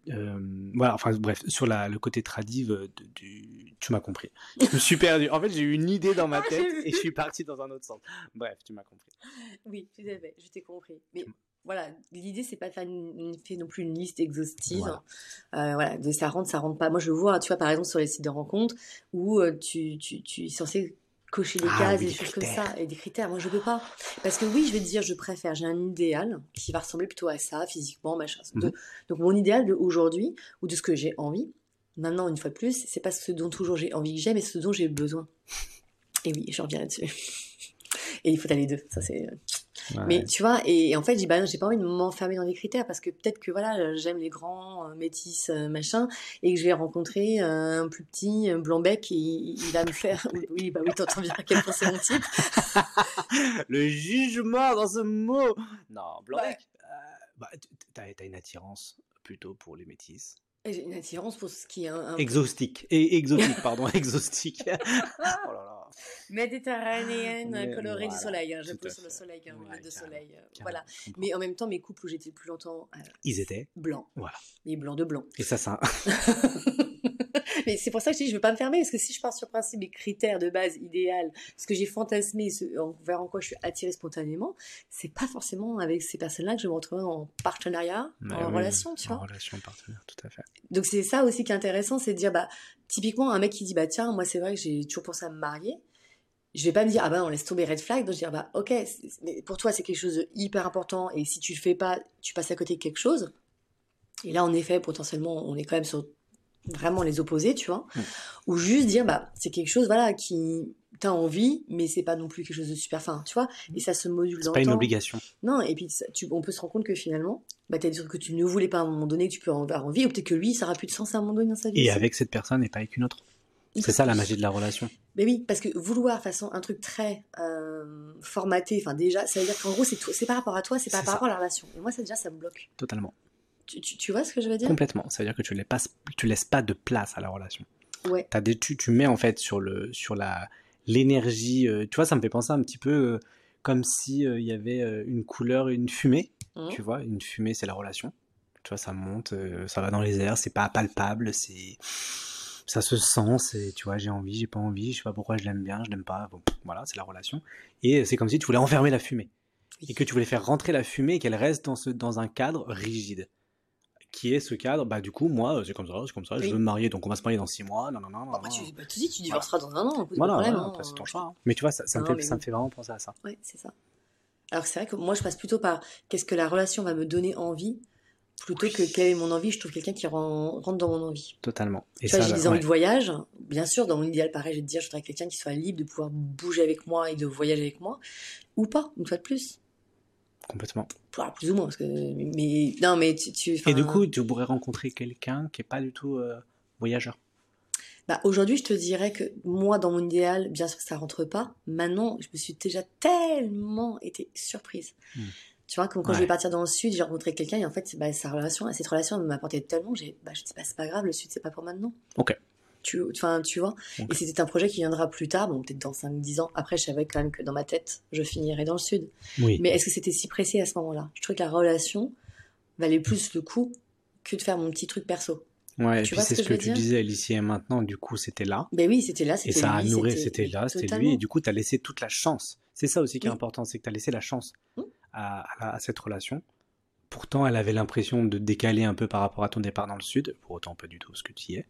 euh, voilà, enfin bref, sur la, le côté tradive, euh, du, tu m'as compris. Je me suis perdu. En fait, j'ai eu une idée dans ma ah, tête et je suis parti dans un autre sens. Bref, tu m'as compris. Oui, tout à fait, je t'ai compris. Mais voilà, l'idée c'est pas de faire une, non plus une liste exhaustive. Voilà. Euh, voilà, de ça rentre, ça rentre pas. Moi, je vois, tu vois, par exemple sur les sites de rencontres où tu, tu, tu es censé cocher les ah cases, et des choses comme ça, et des critères. Moi, je peux pas. Parce que oui, je vais te dire, je préfère, j'ai un idéal qui va ressembler plutôt à ça, physiquement, machin. Mhm. Donc, mon idéal d'aujourd'hui, ou de ce que j'ai envie, maintenant, une fois de plus, c'est pas ce dont toujours j'ai envie que j'ai, mais ce dont j'ai besoin. Et oui, je reviens là-dessus. et il faut aller deux. Ça, c'est. Mais tu vois, et, en fait, j'ai bah, j'ai pas envie de m'enfermer dans les critères parce que peut-être que voilà, j'aime les grands, euh, métis, euh, machin, et que je vais rencontrer euh, un plus petit blanc bec et il va me faire. oui, bah oui, t'entends bien à quel point c'est mon type. Le jugement dans ce mot. Non, blanc bec. bah, t'as as une attirance plutôt pour les métis. J'ai une attirance pour ce qui est un, exhaustique et exotique pardon exhaustique. oh là là. Méditerranéenne colorée du soleil. Hein. Je pose sur le soleil, hein, de soleil. Euh, voilà. Mais en même temps, mes couples où j'étais le plus longtemps, euh, ils étaient blancs. Voilà. Les blancs de blanc. Et ça, ça. mais c'est pour ça que je dis, je veux pas me fermer, parce que si je pars sur principe des critères de base idéal, ce que j'ai fantasmé, ce, vers en quoi je suis attirée spontanément, c'est pas forcément avec ces personnes-là que je vais me retrouver en partenariat, en relation, tu vois. En relation, partenaire, tout à fait. Donc c'est ça aussi qui est intéressant, c'est de dire, bah, typiquement, un mec qui dit, bah tiens, moi c'est vrai que j'ai toujours pensé à me marier, je vais pas me dire ah ben on laisse tomber red flag donc je vais dire bah ok mais pour toi c'est quelque chose de hyper important et si tu le fais pas tu passes à côté de quelque chose et là en effet potentiellement on est quand même sur vraiment les opposés tu vois. Ou juste dire bah c'est quelque chose voilà qui t'as envie mais c'est pas non plus quelque chose de super fin tu vois. Et ça se module dans pas une obligation. Non et puis tu, on peut se rendre compte que finalement bah t'as des trucs que tu ne voulais pas à un moment donné que tu peux avoir envie ou peut-être que lui ça aura plus de sens à un moment donné dans sa vie et avec cette personne et pas avec une autre. C'est ça la magie de la relation. Mais oui, parce que vouloir façon un truc très euh, formaté, enfin déjà, ça veut dire qu'en gros c'est c'est par rapport à toi, c'est pas par rapport à la relation. Et moi ça déjà ça me bloque. Totalement. Tu, tu, vois ce que je veux dire? Complètement. Ça veut dire que tu laisses pas, tu laisses pas de place à la relation. Ouais. As des, tu, tu mets en fait sur le sur la l'énergie. Euh, tu vois, ça me fait penser un petit peu euh, comme si il y avait une couleur, une fumée. Mmh. Tu vois, une fumée c'est la relation. Tu vois, ça monte, ça va dans les airs, c'est pas palpable, c'est ça se sent, c'est, tu vois, j'ai envie, j'ai pas envie, je sais pas pourquoi je l'aime bien, je l'aime pas, bon, voilà, c'est la relation. Et c'est comme si tu voulais enfermer la fumée. Et que tu voulais faire rentrer la fumée et qu'elle reste dans, ce, dans un cadre rigide. Qui est ce cadre, bah du coup, moi, c'est comme ça, c'est comme ça, je veux me marier, donc on va se marier dans six mois, non, non, non. bah, tu, bah, tu dis, tu divorceras dans un an, voilà, problème, voilà, hein, c'est ton choix. Hein. Mais tu vois, ça, ça, me fait, ça me fait vraiment penser à ça. Ouais, c'est ça. Alors c'est vrai que moi, je passe plutôt par qu'est-ce que la relation va me donner envie plutôt que quelle est mon envie, je trouve quelqu'un qui rentre dans mon envie. Totalement. Et tu vois, j'ai des envies de voyage. Bien sûr, dans mon idéal, pareil, je vais te dire, je voudrais quelqu'un qui soit libre de pouvoir bouger avec moi et de voyager avec moi, ou pas, une fois de plus. Complètement. plus ou moins, parce que mais non, mais tu. et du coup, tu pourrais rencontrer quelqu'un qui est pas du tout euh, voyageur. Bah, aujourd'hui, je te dirais que moi, dans mon idéal, bien sûr, ça rentre pas. Maintenant, je me suis déjà tellement été surprise. Hmm. Tu vois, comme quand je vais partir dans le sud, j'ai rencontré quelqu'un et en fait, bah, sa relation, cette relation m'a apporté tellement j'ai, bah, je dis, bah, c'est pas grave, le sud, c'est pas pour maintenant. Ok. Tu, enfin, tu vois. Et c'était un projet qui viendra plus tard, bon, peut-être dans 5-10 ans. Après, je savais quand même que dans ma tête, je finirais dans le sud. Oui. Mais est-ce que c'était si pressé à ce moment-là? Je trouvais que la relation valait plus le coup que de faire mon petit truc perso. Ouais, tu et puis c'est ce que, tu disais, l'ici et maintenant, du coup, c'était là. Ben oui, c'était là, c'était Et ça a nourri, c'était là, c'était lui, et du coup, tu as laissé toute la chance. C'est ça aussi qui est important, c'est que tu as laissé la chance. Mmh à, cette relation. Pourtant, elle avait l'impression de décaler un peu par rapport à ton départ dans le sud. Pour autant, pas du tout ce que tu y es.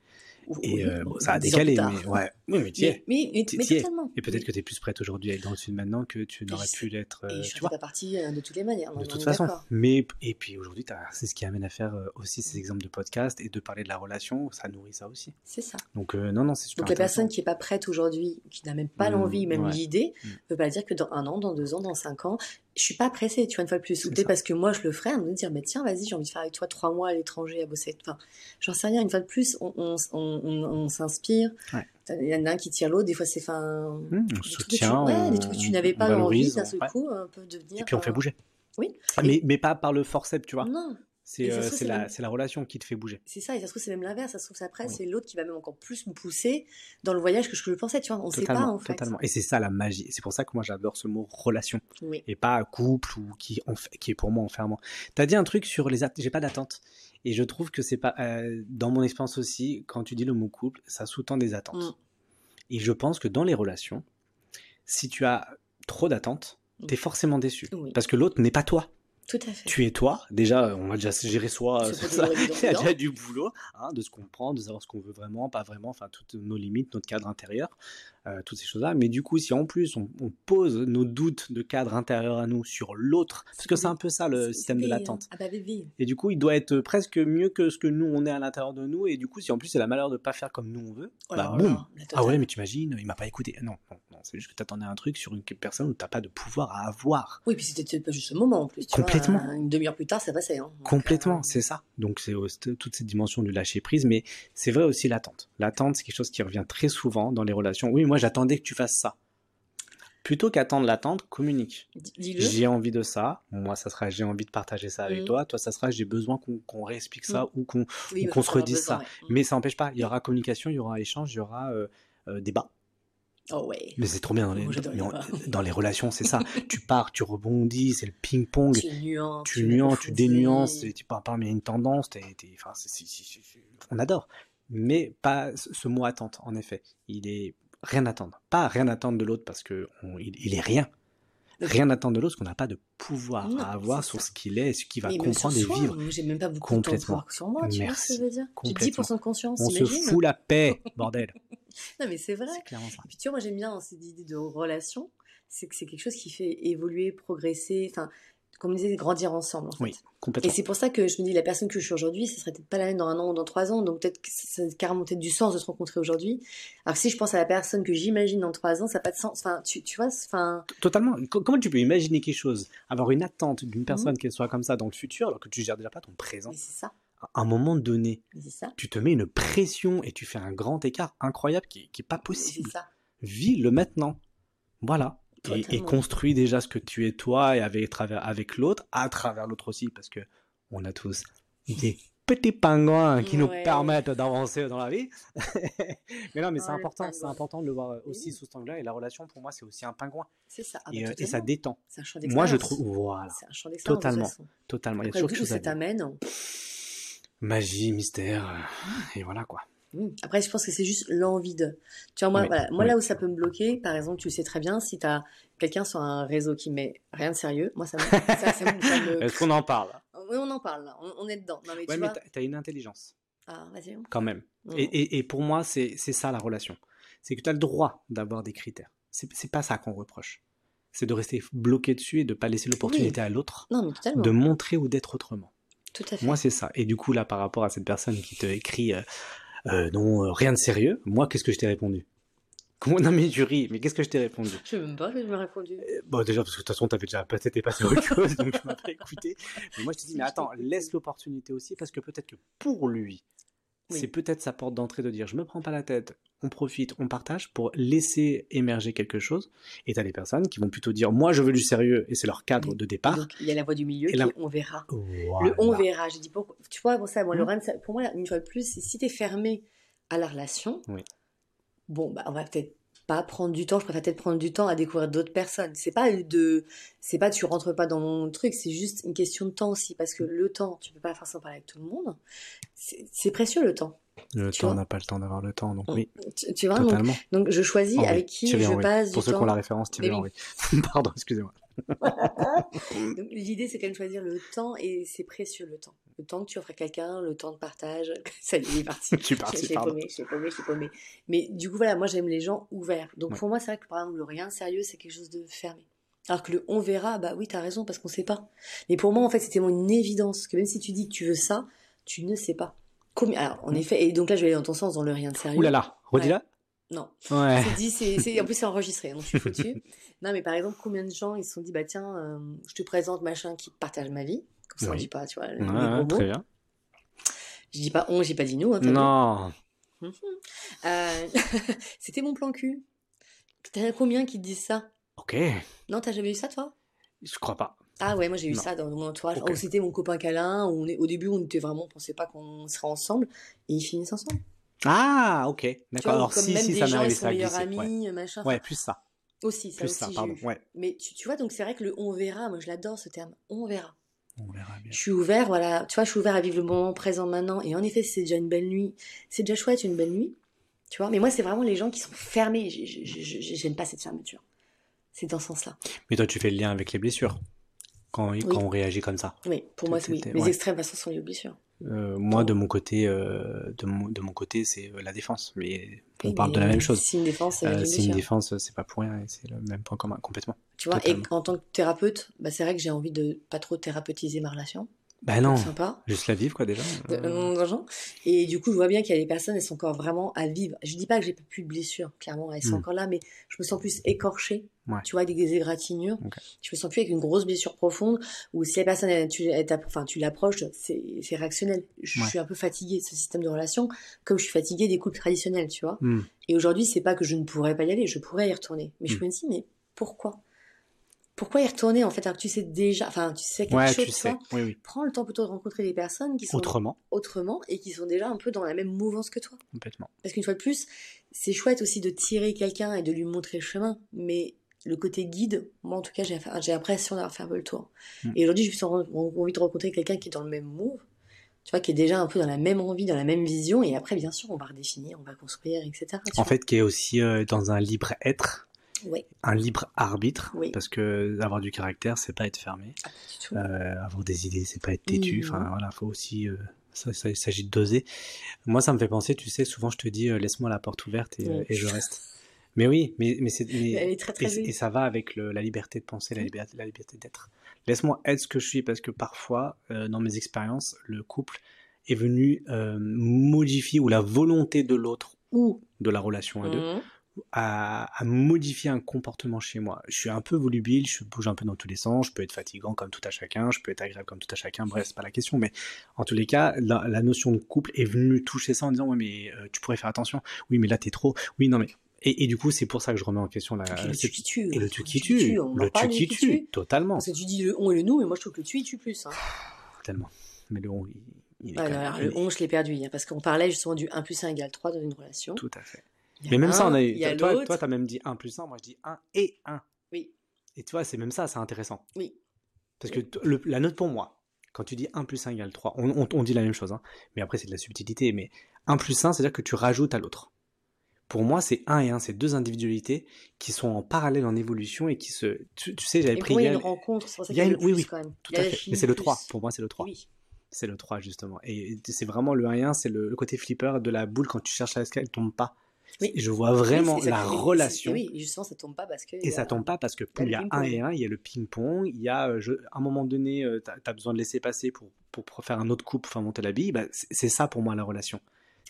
Et euh, ça a décalé, mais ouais. Oui, mais tu es. Mais, mais, totalement. Et peut-être que tu es plus prête aujourd'hui à être dans le sud maintenant que tu n'aurais pu l'être. et je euh, suis partie euh, de toutes les manières. De toute façon. Mais, et puis aujourd'hui, c'est ce qui amène à faire aussi ces exemples de podcast et de parler de la relation. Ça nourrit ça aussi. C'est ça. Donc, non, non, c'est super. Donc, la personne qui n'est pas prête aujourd'hui, qui n'a même pas mmh, l'envie, même l'idée, ne mmh. peut pas dire que dans un an, dans deux ans, dans cinq ans, je suis pas pressée, tu vois, une fois de plus. Ou peut-être parce que moi, je le ferais, me dire, mais tiens, vas-y, j'ai envie de faire avec toi trois mois à l'étranger à bosser. Enfin, j'en sais rien, une fois de plus, on, on, on, s'inspire. Il y en a un qui tire l'autre, des fois c'est fin. Mmh, on soutient. Ouais, des trucs que tu n'avais pas envie d'un seul coup, peuvent devenir. Et puis on fait bouger. Oui. Mais, mais pas par le forceps, tu vois. Non. C'est euh, la, la, relation qui te fait bouger. C'est ça, et ça se trouve, c'est même l'inverse. Ça se trouve, après, c'est l'autre qui va même encore plus me pousser dans le voyage que je le pensais, tu vois. On ne sait pas, en fait. Totalement. Et c'est ça la magie. C'est pour ça que moi, j'adore ce mot relation. Et pas couple ou qui, qui est pour moi enfermant. Tu as dit un truc sur les j'ai pas d'attente. Et je trouve que c'est pas, euh, dans mon expérience aussi, quand tu dis le mot couple, ça sous-tend des attentes. Mm. Et je pense que dans les relations, si tu as trop d'attentes, mm. tu es forcément déçu. Parce que l'autre n'est pas toi. Tout à fait. Tu es toi. Déjà, on va déjà gérer soi. Il y a déjà du boulot, hein, de se comprendre, de savoir ce qu'on veut vraiment, pas vraiment, enfin, toutes nos limites, notre cadre intérieur. Euh, toutes ces choses-là. Mais du coup, si en plus on, pose nos doutes de cadre intérieur à nous sur l'autre, parce que c'est un peu ça le système de hein. l'attente. Ah bah, et du coup, il doit être presque mieux que ce que nous on est à l'intérieur de nous. Et du coup, si en plus c'est la malheur de pas faire comme nous on veut, oh bah boum. Ah ouais, mais tu imagines, il m'a pas écouté. Non, non, c'est juste que tu attendais un truc sur une personne où t'as pas de pouvoir à avoir. Oui, puis c'était pas juste ce moment en plus. Complètement. une demi-heure plus tard, ça passait. Hein. Complètement, euh, c'est ça. Donc c'est toute cette dimension du lâcher prise, mais c'est vrai aussi l'attente. L'attente, c'est quelque chose qui revient très souvent dans les relations. Oui, moi j'attendais que tu fasses ça. Plutôt qu'attendre l'attente, communique. J'ai envie de ça. Moi, ça sera j'ai envie de partager ça avec mm. toi. Toi, ça sera j'ai besoin qu'on réexplique ça mm. ou qu'on se redise ça. Mm. Mais ça n'empêche pas. Il y aura communication, il y aura échange, il y aura euh, euh, débat. Oh ouais. Mais c'est trop bien dans les, oh, dans, les relations, c'est ça. tu pars, tu rebondis, c'est le ping-pong. Tu nuances, tu, nuances, tu dénuances, tu pars, il a une tendance. on adore. mais pas ce mot attente, en effet. Il est rien attendre. Pas rien attendre de l'autre parce que il, est rien. Rien attendre de l'autre qu'on n'a pas de pouvoir à avoir sur ce qu'il est et ce qu'il va comprendre et vivre. J'ai même pas beaucoup complètement. de pouvoir sur moi, tu Merci. vois ce que je veux dire? J'ai 10% de conscience, On se fout la paix, bordel. non mais c'est vrai. clairement ça. Et puis tu vois, moi j'aime bien cette idée de relation, c'est que c'est quelque chose qui fait évoluer, progresser, enfin comme on disait, grandir ensemble. En fait. Oui, complètement. Et c'est pour ça que je me dis, la personne que je suis aujourd'hui, ce serait peut-être pas la même dans un an ou dans trois ans. Donc peut-être que ça a carrément peut-être du sens de se rencontrer aujourd'hui. Alors si je pense à la personne que j'imagine dans trois ans, ça n'a pas de sens. Enfin, tu, tu vois, enfin. Totalement. Comment tu peux imaginer quelque chose, avoir une attente d'une personne mmh. qu'elle soit comme ça dans le futur, alors que tu gères déjà pas ton présent. c'est ça. À un moment donné, ça. tu te mets une pression et tu fais un grand écart incroyable qui, n'est est pas possible. Ça. Vis le maintenant. Voilà et, construis déjà ce que tu es toi et avec, travers, avec l'autre, à travers l'autre aussi, parce que on a tous des petits pingouins qui nous permettent d'avancer dans la vie. mais non, mais c'est important, c'est important de le voir aussi sous cet angle-là. Et la relation, pour moi, c'est aussi un pingouin. C'est ça. Ah bah, et, ça détend. Un champ moi, je trouve, voilà. C'est un champ Totalement, totalement. Il y a toujours quelque chose ça t'amène. Magie, mystère, et voilà quoi. Mmh. Après, je pense que c'est juste l'envie de. Tu vois, moi, voilà, moi là où ça peut me bloquer, par exemple, tu le sais très bien, si tu as quelqu'un sur un réseau qui met rien de sérieux, moi, ça me. Est-ce qu'on en parle? Oui, on en parle, on, est dedans. Non, mais ouais, tu mais tu as une intelligence. Ah, vas-y. Quand même. Mmh. Et, et, et, pour moi, c'est ça la relation. C'est que tu as le droit d'avoir des critères. C'est pas ça qu'on reproche. C'est de rester bloqué dessus et de pas laisser l'opportunité à l'autre de montrer ou d'être autrement. Tout à fait. Moi, c'est ça. Et du coup, là, par rapport à cette personne qui te écrit. Euh, euh, non, euh, rien de sérieux. Moi, qu'est-ce que je t'ai répondu? Comment? Non mais tu ris, mais qu'est-ce que je t'ai répondu? Je sais même pas, je m'ai répondu. Euh, bon déjà parce que de toute façon t'avais déjà peut-être passé autre chose, donc je m'as pas écouté. Mais moi je te dis mais attends, laisse l'opportunité aussi parce que peut-être que pour lui, c'est peut-être sa porte d'entrée de dire je me prends pas la tête, on profite, on partage pour laisser émerger quelque chose. Et tu as des personnes qui vont plutôt dire moi je veux du sérieux et c'est leur cadre de départ. Donc, il y a la voie du milieu et on verra. Le on verra, j'ai dit pourquoi tu vois pour ça moi mmh. pour moi une fois de plus si tu es fermé à la relation, bon bah on va peut-être pas prendre du temps, je préfère peut-être prendre du temps à découvrir d'autres personnes. C'est pas de c'est pas tu rentres pas dans mon truc, c'est juste une question de temps aussi parce que le temps, tu peux pas forcément parler avec tout le monde. C'est précieux le temps. Le temps, on n'a pas le temps d'avoir le temps, donc oui. Tu, vois, totalement. Donc, je choisis avec qui je passe Pour ceux qui ont la référence, Thierry Henry. Pardon, excusez-moi. L'idée, c'est quand même choisir le temps et c'est précieux le temps. Le temps que tu offres à quelqu'un, le temps de partage. Ça y est, il est parti. je suis parti. Je paumé, je paumé, je paumé. Mais du coup, voilà, moi, j'aime les gens ouverts. Donc, pour moi, c'est vrai que par exemple, le rien sérieux, c'est quelque chose de fermé. Alors que le on verra, bah oui, t'as raison, parce qu'on sait pas. Mais pour moi, en fait, c'était une évidence que même si tu dis que tu veux ça, tu ne sais pas. Alors, en mm. effet, et donc là, je vais aller dans ton sens, dans le rien de sérieux. Ouh là là, redis-la. Non. Ouais. C'est dit, c'est, en plus c'est enregistré, donc je suis foutu. non, mais par exemple, combien de gens ils se sont dit, bah tiens, euh, je te présente machin qui partage ma vie. Ça, on dit pas, tu vois, ouais, très bien. Je dis pas on, j'ai pas dit nous. Hein, non. Euh, c'était mon plan cul. T'en as combien qui te disent ça? Ok. Non, t'as jamais eu ça, toi? Je crois pas. Ah ouais, moi j'ai eu ça dans mon entourage. Okay. c'était mon copain câlin. On est, au début, on était vraiment, on pensait pas qu'on serait ensemble. Et ils finissent ensemble. Ah, ok. D'accord. Alors, si, si, ça m'est ça meilleurs amis, ouais. machin. Ouais, plus ça. Aussi, ça plus aussi. Ça, pardon. Ouais. Mais tu, tu vois, donc c'est vrai que le on verra, moi je l'adore ce terme. On verra. On verra bien. Je suis ouvert, voilà. Tu vois, je suis ouvert à vivre le moment présent maintenant. Et en effet, c'est déjà une belle nuit. C'est déjà chouette, une belle nuit. Tu vois, mais moi, c'est vraiment les gens qui sont fermés. J'aime pas cette fermeture. C'est dans ce sens-là. Mais toi, tu fais le lien avec les blessures quand, quand on réagit comme ça. Oui, pour moi, oui. Les extrêmes, de toute façon, sont les blessures. Euh, moi, de mon côté, euh, de, mon, de mon côté, c'est euh, la défense. Mais on parle de la même chose. C'est une défense, c'est une défense, c'est pas pour rien. C'est le même point commun, complètement. Tu vois, et en tant que thérapeute, bah, c'est vrai que j'ai envie de pas trop thérapeutiser ma relation. Bah non, juste la vivre quoi déjà. et du coup, je vois bien qu'il y a des personnes, elles sont encore vraiment à vivre. Je dis pas que j'ai plus de blessures, clairement, elles sont hmm. encore là, mais je me sens plus écorchée, tu vois, avec des égratignures. Je me sens plus avec une grosse blessure profonde, où si la personne, elle, tu, enfin, tu l'approches, c'est réactionnel. Je suis un peu fatiguée de ce système de relation, comme je suis fatiguée des couples traditionnels, tu vois. Hmm. Et aujourd'hui, c'est pas que je ne pourrais pas y aller, je pourrais y retourner. Mais je hmm. me dis, mais pourquoi? Pourquoi y retourner en fait alors que tu sais déjà, enfin tu sais quelque ouais, chose tu sais. Oui, oui. Prends le temps plutôt de rencontrer des personnes qui sont autrement, autrement et qui sont déjà un peu dans la même mouvance que toi. Complètement. Parce qu'une fois de plus, c'est chouette aussi de tirer quelqu'un et de lui montrer le chemin, mais le côté guide, moi en tout cas j'ai l'impression d'avoir fait un peu le tour. Mm. Et aujourd'hui j'ai envie de rencontrer quelqu'un qui est dans le même move, tu vois, qui est déjà un peu dans la même envie, dans la même vision, et après, bien sûr, on va redéfinir, on va construire, etc. En fait, qui est aussi euh, dans un libre être, Oui. un libre arbitre, Oui. parce que avoir du caractère, c'est pas être fermé. Ah, pas du tout. Euh, avoir des idées, c'est pas être têtu. Mhm. Enfin, voilà, faut aussi. euh, ça, ça- il s'agit de doser. Moi, ça me fait penser, tu sais, souvent je te dis, euh, laisse-moi la porte ouverte et, je reste. Mais oui, mais, mais c'est. mais- très, très et, ça va avec le- la liberté de penser, la Mhm. liberté, la liberté d'être. Laisse-moi être ce que je suis, parce que parfois, dans mes expériences, le couple est venu modifier, ou la volonté de l'autre, ou de la relation à deux, Mhm. À, à modifier un comportement chez moi. Je suis un peu volubile, je bouge un peu dans tous les sens, je peux être fatigant comme tout à chacun, je peux être agréable comme tout à chacun, bref, c'est pas la question, mais en tous les cas, la, la notion de couple est venue toucher ça en disant, ouais, mais euh, tu pourrais faire attention, oui, mais là t'es trop, oui, non, mais. Et, et du coup, c'est pour ça que je remets en question la. Et le tu qui tue. et le tu qui tue, le tu qui tue, totalement, Parce que tu dis le on et le nous, mais moi je trouve que le tu, il tue plus. Hein. tellement. Mais le on, il, il est Ouais, quand non, même- alors, le on, je l'ai perdu hier, parce qu'on parlait justement du 1 plus 1 égale 3 dans une relation. Tout à fait. Mais même ça, un, on a y a eu. Toi, toi, t'as même dit 1 plus 1, moi je dis 1 et 1. Oui, Et tu vois, c'est même ça, c'est intéressant. oui. Parce que le- la note pour moi, quand tu dis 1 plus 1 égale 3, on, on- on dit la même chose, hein, mais après c'est de la subtilité, mais 1 plus 1, c'est-à-dire que tu rajoutes à l'autre. Pour moi, c'est 1 et 1, c'est deux individualités qui sont en parallèle en évolution et qui se... Tu, tu sais, j'avais pris il y a une rencontre, c'est pour ça il qu'il y a une- oui, oui, quand même. Tout à fait. Mais c'est le plus. 3, pour moi c'est le 3. Oui. C'est le 3 justement. Et c'est vraiment le 1 et 1, c'est le, le côté flipper de la boule quand tu cherches à ce qu'elle tombe pas. Oui. Je vois vraiment Oui, la relation. Oui, et justement, ça tombe pas parce que. Et ça tombe pas parce que il y a il y le a ping-pong. 1 et 1, il y a le ping-pong, il y a, euh, je- à un moment donné, tu as, besoin de laisser passer pour, pour, pour faire un autre couple, enfin monter la bille, bah, c'est ça pour moi la relation.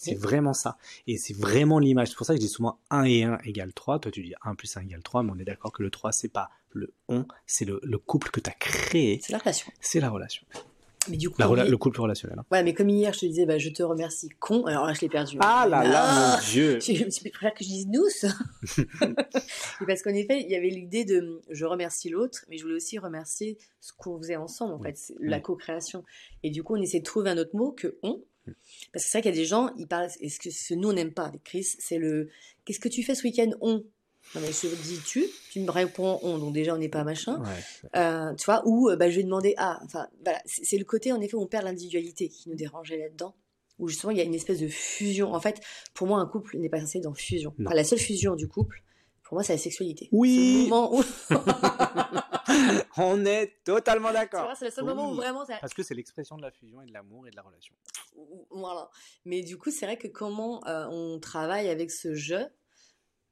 C'est vraiment ça. Et c'est vraiment l'image. C'est pour ça que je dis souvent 1 et 1 égale 3. Toi, tu dis 1 plus 1 égale 3, mais on est d'accord que le 3, c'est pas le on, c'est le, le couple que tu as créé. C'est la relation. C'est la relation. Mais du coup, La rela- le couple relationnel. hein. Ouais, mais comme hier, je te disais, bah, je te remercie, con. Alors là, je l'ai perdu. Ah là là, Ah mon Dieu Je je préfère que je dise nous. Et parce qu'en effet, il y avait l'idée de je remercie l'autre, mais je voulais aussi remercier ce qu'on faisait ensemble, en Oui. fait, c'est la co-création. Et du coup, on essaie de trouver un autre mot que on. Parce que c'est vrai qu'il y a des gens, ils parlent, et ce que ce que nous on n'aime pas avec Chris, c'est le qu'est-ce que tu fais ce week-end on? Non mais je dis tu, tu me réponds on, donc déjà on n'est pas machin, Ouais. Euh, tu vois, ou euh, bah, je vais demander ah, enfin voilà, c'est le côté en effet où on perd l'individualité qui nous dérangeait là-dedans, où justement il y a une espèce de fusion. En fait, pour moi un couple n'est pas censé être dans fusion. Enfin, la seule fusion du couple, pour moi c'est la sexualité. Oui. Moment où, On est totalement d'accord. c'est le seul moment où vraiment ça, Parce que c'est l'expression de la fusion et de l'amour et de la relation. voilà. Mais du coup c'est vrai que comment euh, on travaille avec ce jeu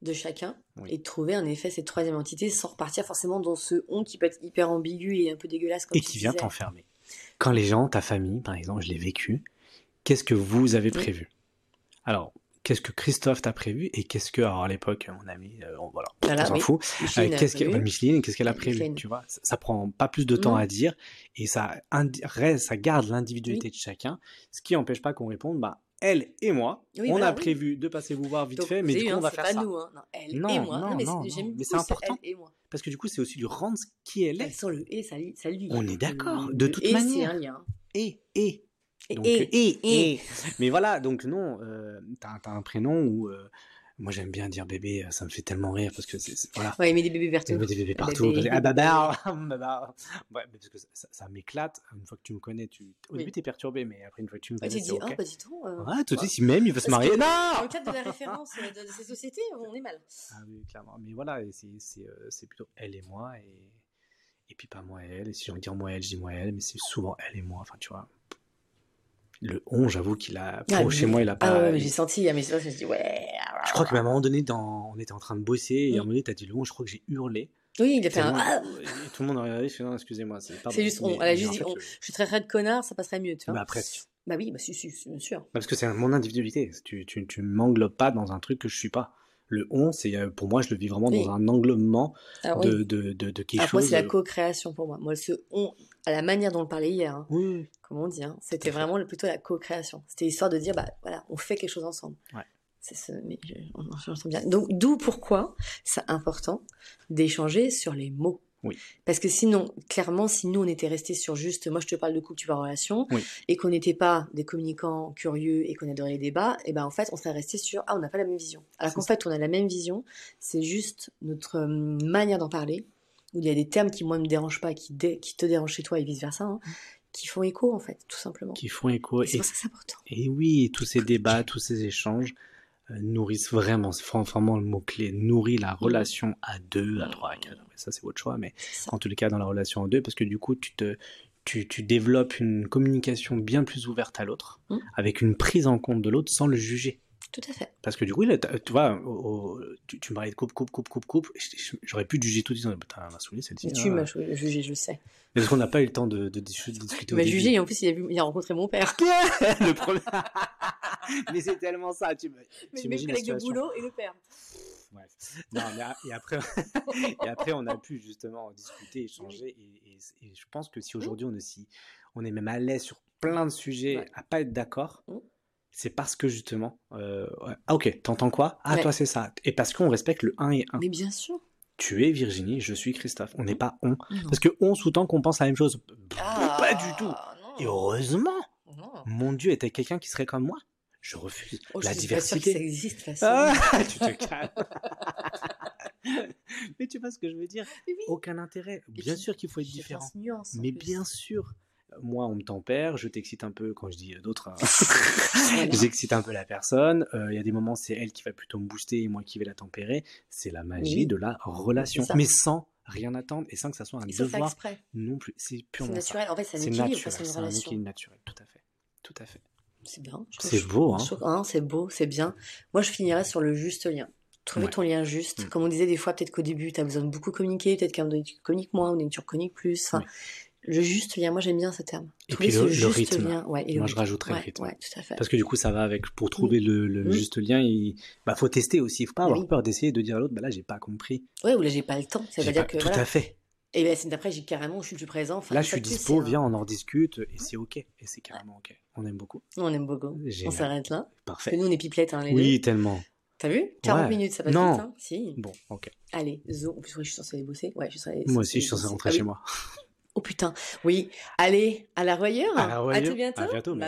de chacun Oui. et de trouver en effet cette troisième entité sans repartir forcément dans ce on qui peut être hyper ambigu et un peu dégueulasse comme et qui vient t'enfermer. Quand les gens, ta famille, par exemple, je l'ai vécu, qu'est-ce que vous avez Oui. prévu? Alors, qu'est-ce que Christophe t'a prévu et qu'est-ce que, alors à l'époque, mon ami, euh, on- voilà, Voilà, on s'en oui. fout, Micheline Euh, a qu'est-ce qu'elle- prévu. bah, Micheline, qu'est-ce qu'elle a prévu Micheline. Tu vois, ça, ça prend pas plus de temps Non. à dire et ça, reste- ça garde l'individualité de chacun, ce qui n'empêche pas qu'on réponde, bah, elle et moi, Oui, on a oui. prévu de passer vous voir vite Donc, fait, mais du coup, on va faire pas ça. nous, hein. Non, elle Non, et moi. non, mais non, j'aime non, mais c'est ce important. Elle et moi. Parce que du coup, c'est aussi lui rendre qui elle est. Sent le et, ça, lui. On est d'accord, de toute et, manière. un lien. Et, et, Et, Donc, et, et. Mais voilà, donc non, euh, t'as t'as un prénom où euh, moi j'aime bien dire bébé, ça me fait tellement rire parce que c'est voilà. Ouais, mais des bébés partout. Il a des bébés partout. bébés. Ah baba, baba. Ouais, parce que ça, ça- m'éclate. Une fois que tu me connais, tu au Oui. début t'es perturbé, mais après une fois que tu me Ouais, connais, tu c'est dis, ah, pas du tout. euh, Ouais, tout de suite, il m'aime, il veut se marier. que Non Dans le cadre de la référence euh, de, de ces sociétés, on est mal. Ah oui, clairement. Mais voilà, c'est euh, plutôt elle et moi et et puis pas moi et elle. Et si j'ai envie de dire moi et elle, je dis moi et elle, mais c'est souvent elle et moi. Enfin, tu vois. Le on, j'avoue qu'il a. Ah, chez moi, il a pas. Ah ouais, mais il- j'ai senti, ah, mais ça, je me dis, ouais. Je crois qu'à un moment donné, dans... on était en train de bosser et à un Mm. moment donné, t'as dit le on, je crois que j'ai hurlé. Oui, il a fait un. Ah tout le monde a regardé, je fais non, excusez-moi, c'est pardon. C'est juste on. Mais- Elle a juste dit fait, on. Je suis très très de connard, ça passerait mieux, tu vois. Bah presque. Bah oui, bah si, si, si, bien sûr. Parce que c'est mon individualité. Tu, tu, tu m'englobes pas dans un truc que je suis pas. Le on, c'est euh, pour moi, je le vis vraiment Oui. dans un englobement Ah, oui. de, de, de, de quelque Ah, moi, chose. c'est la euh, co-création pour moi. Moi, ce on, à la manière dont on le parlait hier, hein, Oui, oui. comme on dit, hein, c'était vraiment plutôt la co-création. C'était histoire de dire, bah voilà, on fait quelque chose ensemble. Ouais. Ce, mais je- on bien. Donc, d'où pourquoi c'est important d'échanger sur les mots. Oui. Parce que sinon, clairement, si nous on était restés sur juste, moi je te parle de couple, tu parles relation, Oui. et qu'on n'était pas des communicants curieux et qu'on adorait les débats, et ben en fait, on serait resté sur, ah, on n'a pas la même vision. Alors qu'en fait, on a la même vision, c'est juste notre hum, manière d'en parler, où il y a des termes qui moi me dérangent pas, qui, dé- qui te dérangent chez toi et vice versa, hein, qui font écho en fait, tout simplement. Qui font écho. C'est pour ça que c'est important. Et oui, tous ces débats, tous ces échanges euh, nourrissent vraiment, c'est vraiment le mot-clé, nourrit la relation à deux, à trois, à quatre. Ça, c'est votre choix, mais en tous les cas, dans la relation à deux, parce que du coup, tu te, tu, tu développes une communication bien plus ouverte à l'autre, Mm. avec une prise en compte de l'autre sans le juger. Tout à fait. Parce que du coup, là, tu vois, au- au- tu, tu de coupe, coupe, coupe, coupe, coupe. J'aurais pu juger tout disant, putain, elle m'a saoulé celle-ci. Mais hein. tu m'as jugé, je le sais. Mais parce qu'on n'a pas eu le temps de, de, dis- de discuter Tu m'as début. jugé et en plus, il a, vu, il a rencontré mon père. le problème. mais c'est tellement ça. Tu, Mais mes collègues de boulot et le père. Bref. Non, mais a- et après, et après, on a pu justement discuter, échanger. Et, et- et je pense que si aujourd'hui on est, si, on est même à l'aise sur plein de sujets, Ouais. à pas être d'accord, Mm. C'est parce que justement, euh, ouais. ah ok, t'entends quoi? Ah Ouais. toi c'est ça. Et parce qu'on respecte le 1 et 1. Mais bien sûr. Tu es Virginie, je suis Christophe. On n'est pas on. Non. Parce que on sous-tend qu'on pense la même chose. Ah, pas du tout. non. Et heureusement, Non. mon Dieu, était quelqu'un qui serait comme moi? Je refuse Oh, la je diversité. ça existe, façon. Ah, tu te calmes. Mais tu vois ce que je veux dire? Oui. Aucun intérêt. Bien puis, sûr qu'il faut être différent. nuance, Mais bien sûr. Moi, on me tempère, je t'excite un peu quand je dis euh, d'autres. hein. J'excite un peu la personne. Euh, Il y a des moments, c'est elle qui va plutôt me booster et moi qui vais la tempérer. C'est la magie Oui. de la relation. Mais sans rien attendre et sans que ça soit un devoir exprès. non plus. C'est purement naturel. En fait, c'est naturel. C'est un équilibre naturel. Tout à fait. Tout à fait. C'est bien. C'est beau, hein. hein, c'est beau, c'est bien. Moi, je finirais sur le juste lien. Trouver Ouais. ton lien juste. Mm. Comme on disait des fois, peut-être qu'au début, tu as besoin de beaucoup communiquer, peut-être qu'à un moment donné, tu communiques moins, ou tu communiques plus. Enfin, Le juste lien, moi j'aime bien ce terme. Et Trouver puis le- ce le juste rythme. lien. Ouais, et le Moi, je rythme. rajouterais le Ouais, rythme. Ouais, tout à fait. Parce que du coup, ça va avec. Pour trouver le, le Mm. juste lien, il bah, faut tester aussi. Il faut pas avoir Oui. peur d'essayer de dire à l'autre, bah là, j'ai pas compris. Ouais, ou là, j'ai pas le temps. Ça J'ai veut dire pas- que. Tout voilà. à fait. Et ben, c'est d'après, j'ai carrément, je suis le plus présent. Enfin, là, je suis dispo, un- viens, on en rediscute, et c'est ok. Et c'est carrément ok. On aime beaucoup. On aime beaucoup. On s'arrête là. Parce que Parfait. nous, on est pipelettes, hein, les deux. Oui, tellement. T'as vu? 40 Ouais. minutes, ça passe Non. vite, hein? Si. Bon, ok. Allez, zo. En plus, oui, je suis censée aller bosser. Ouais, je suis censée. Moi aussi, je suis censé bosser. rentrer Ah oui. chez moi. Oh putain. Oui. Allez, à la revoyure. À la revoyure. tout bientôt. À bientôt, merci.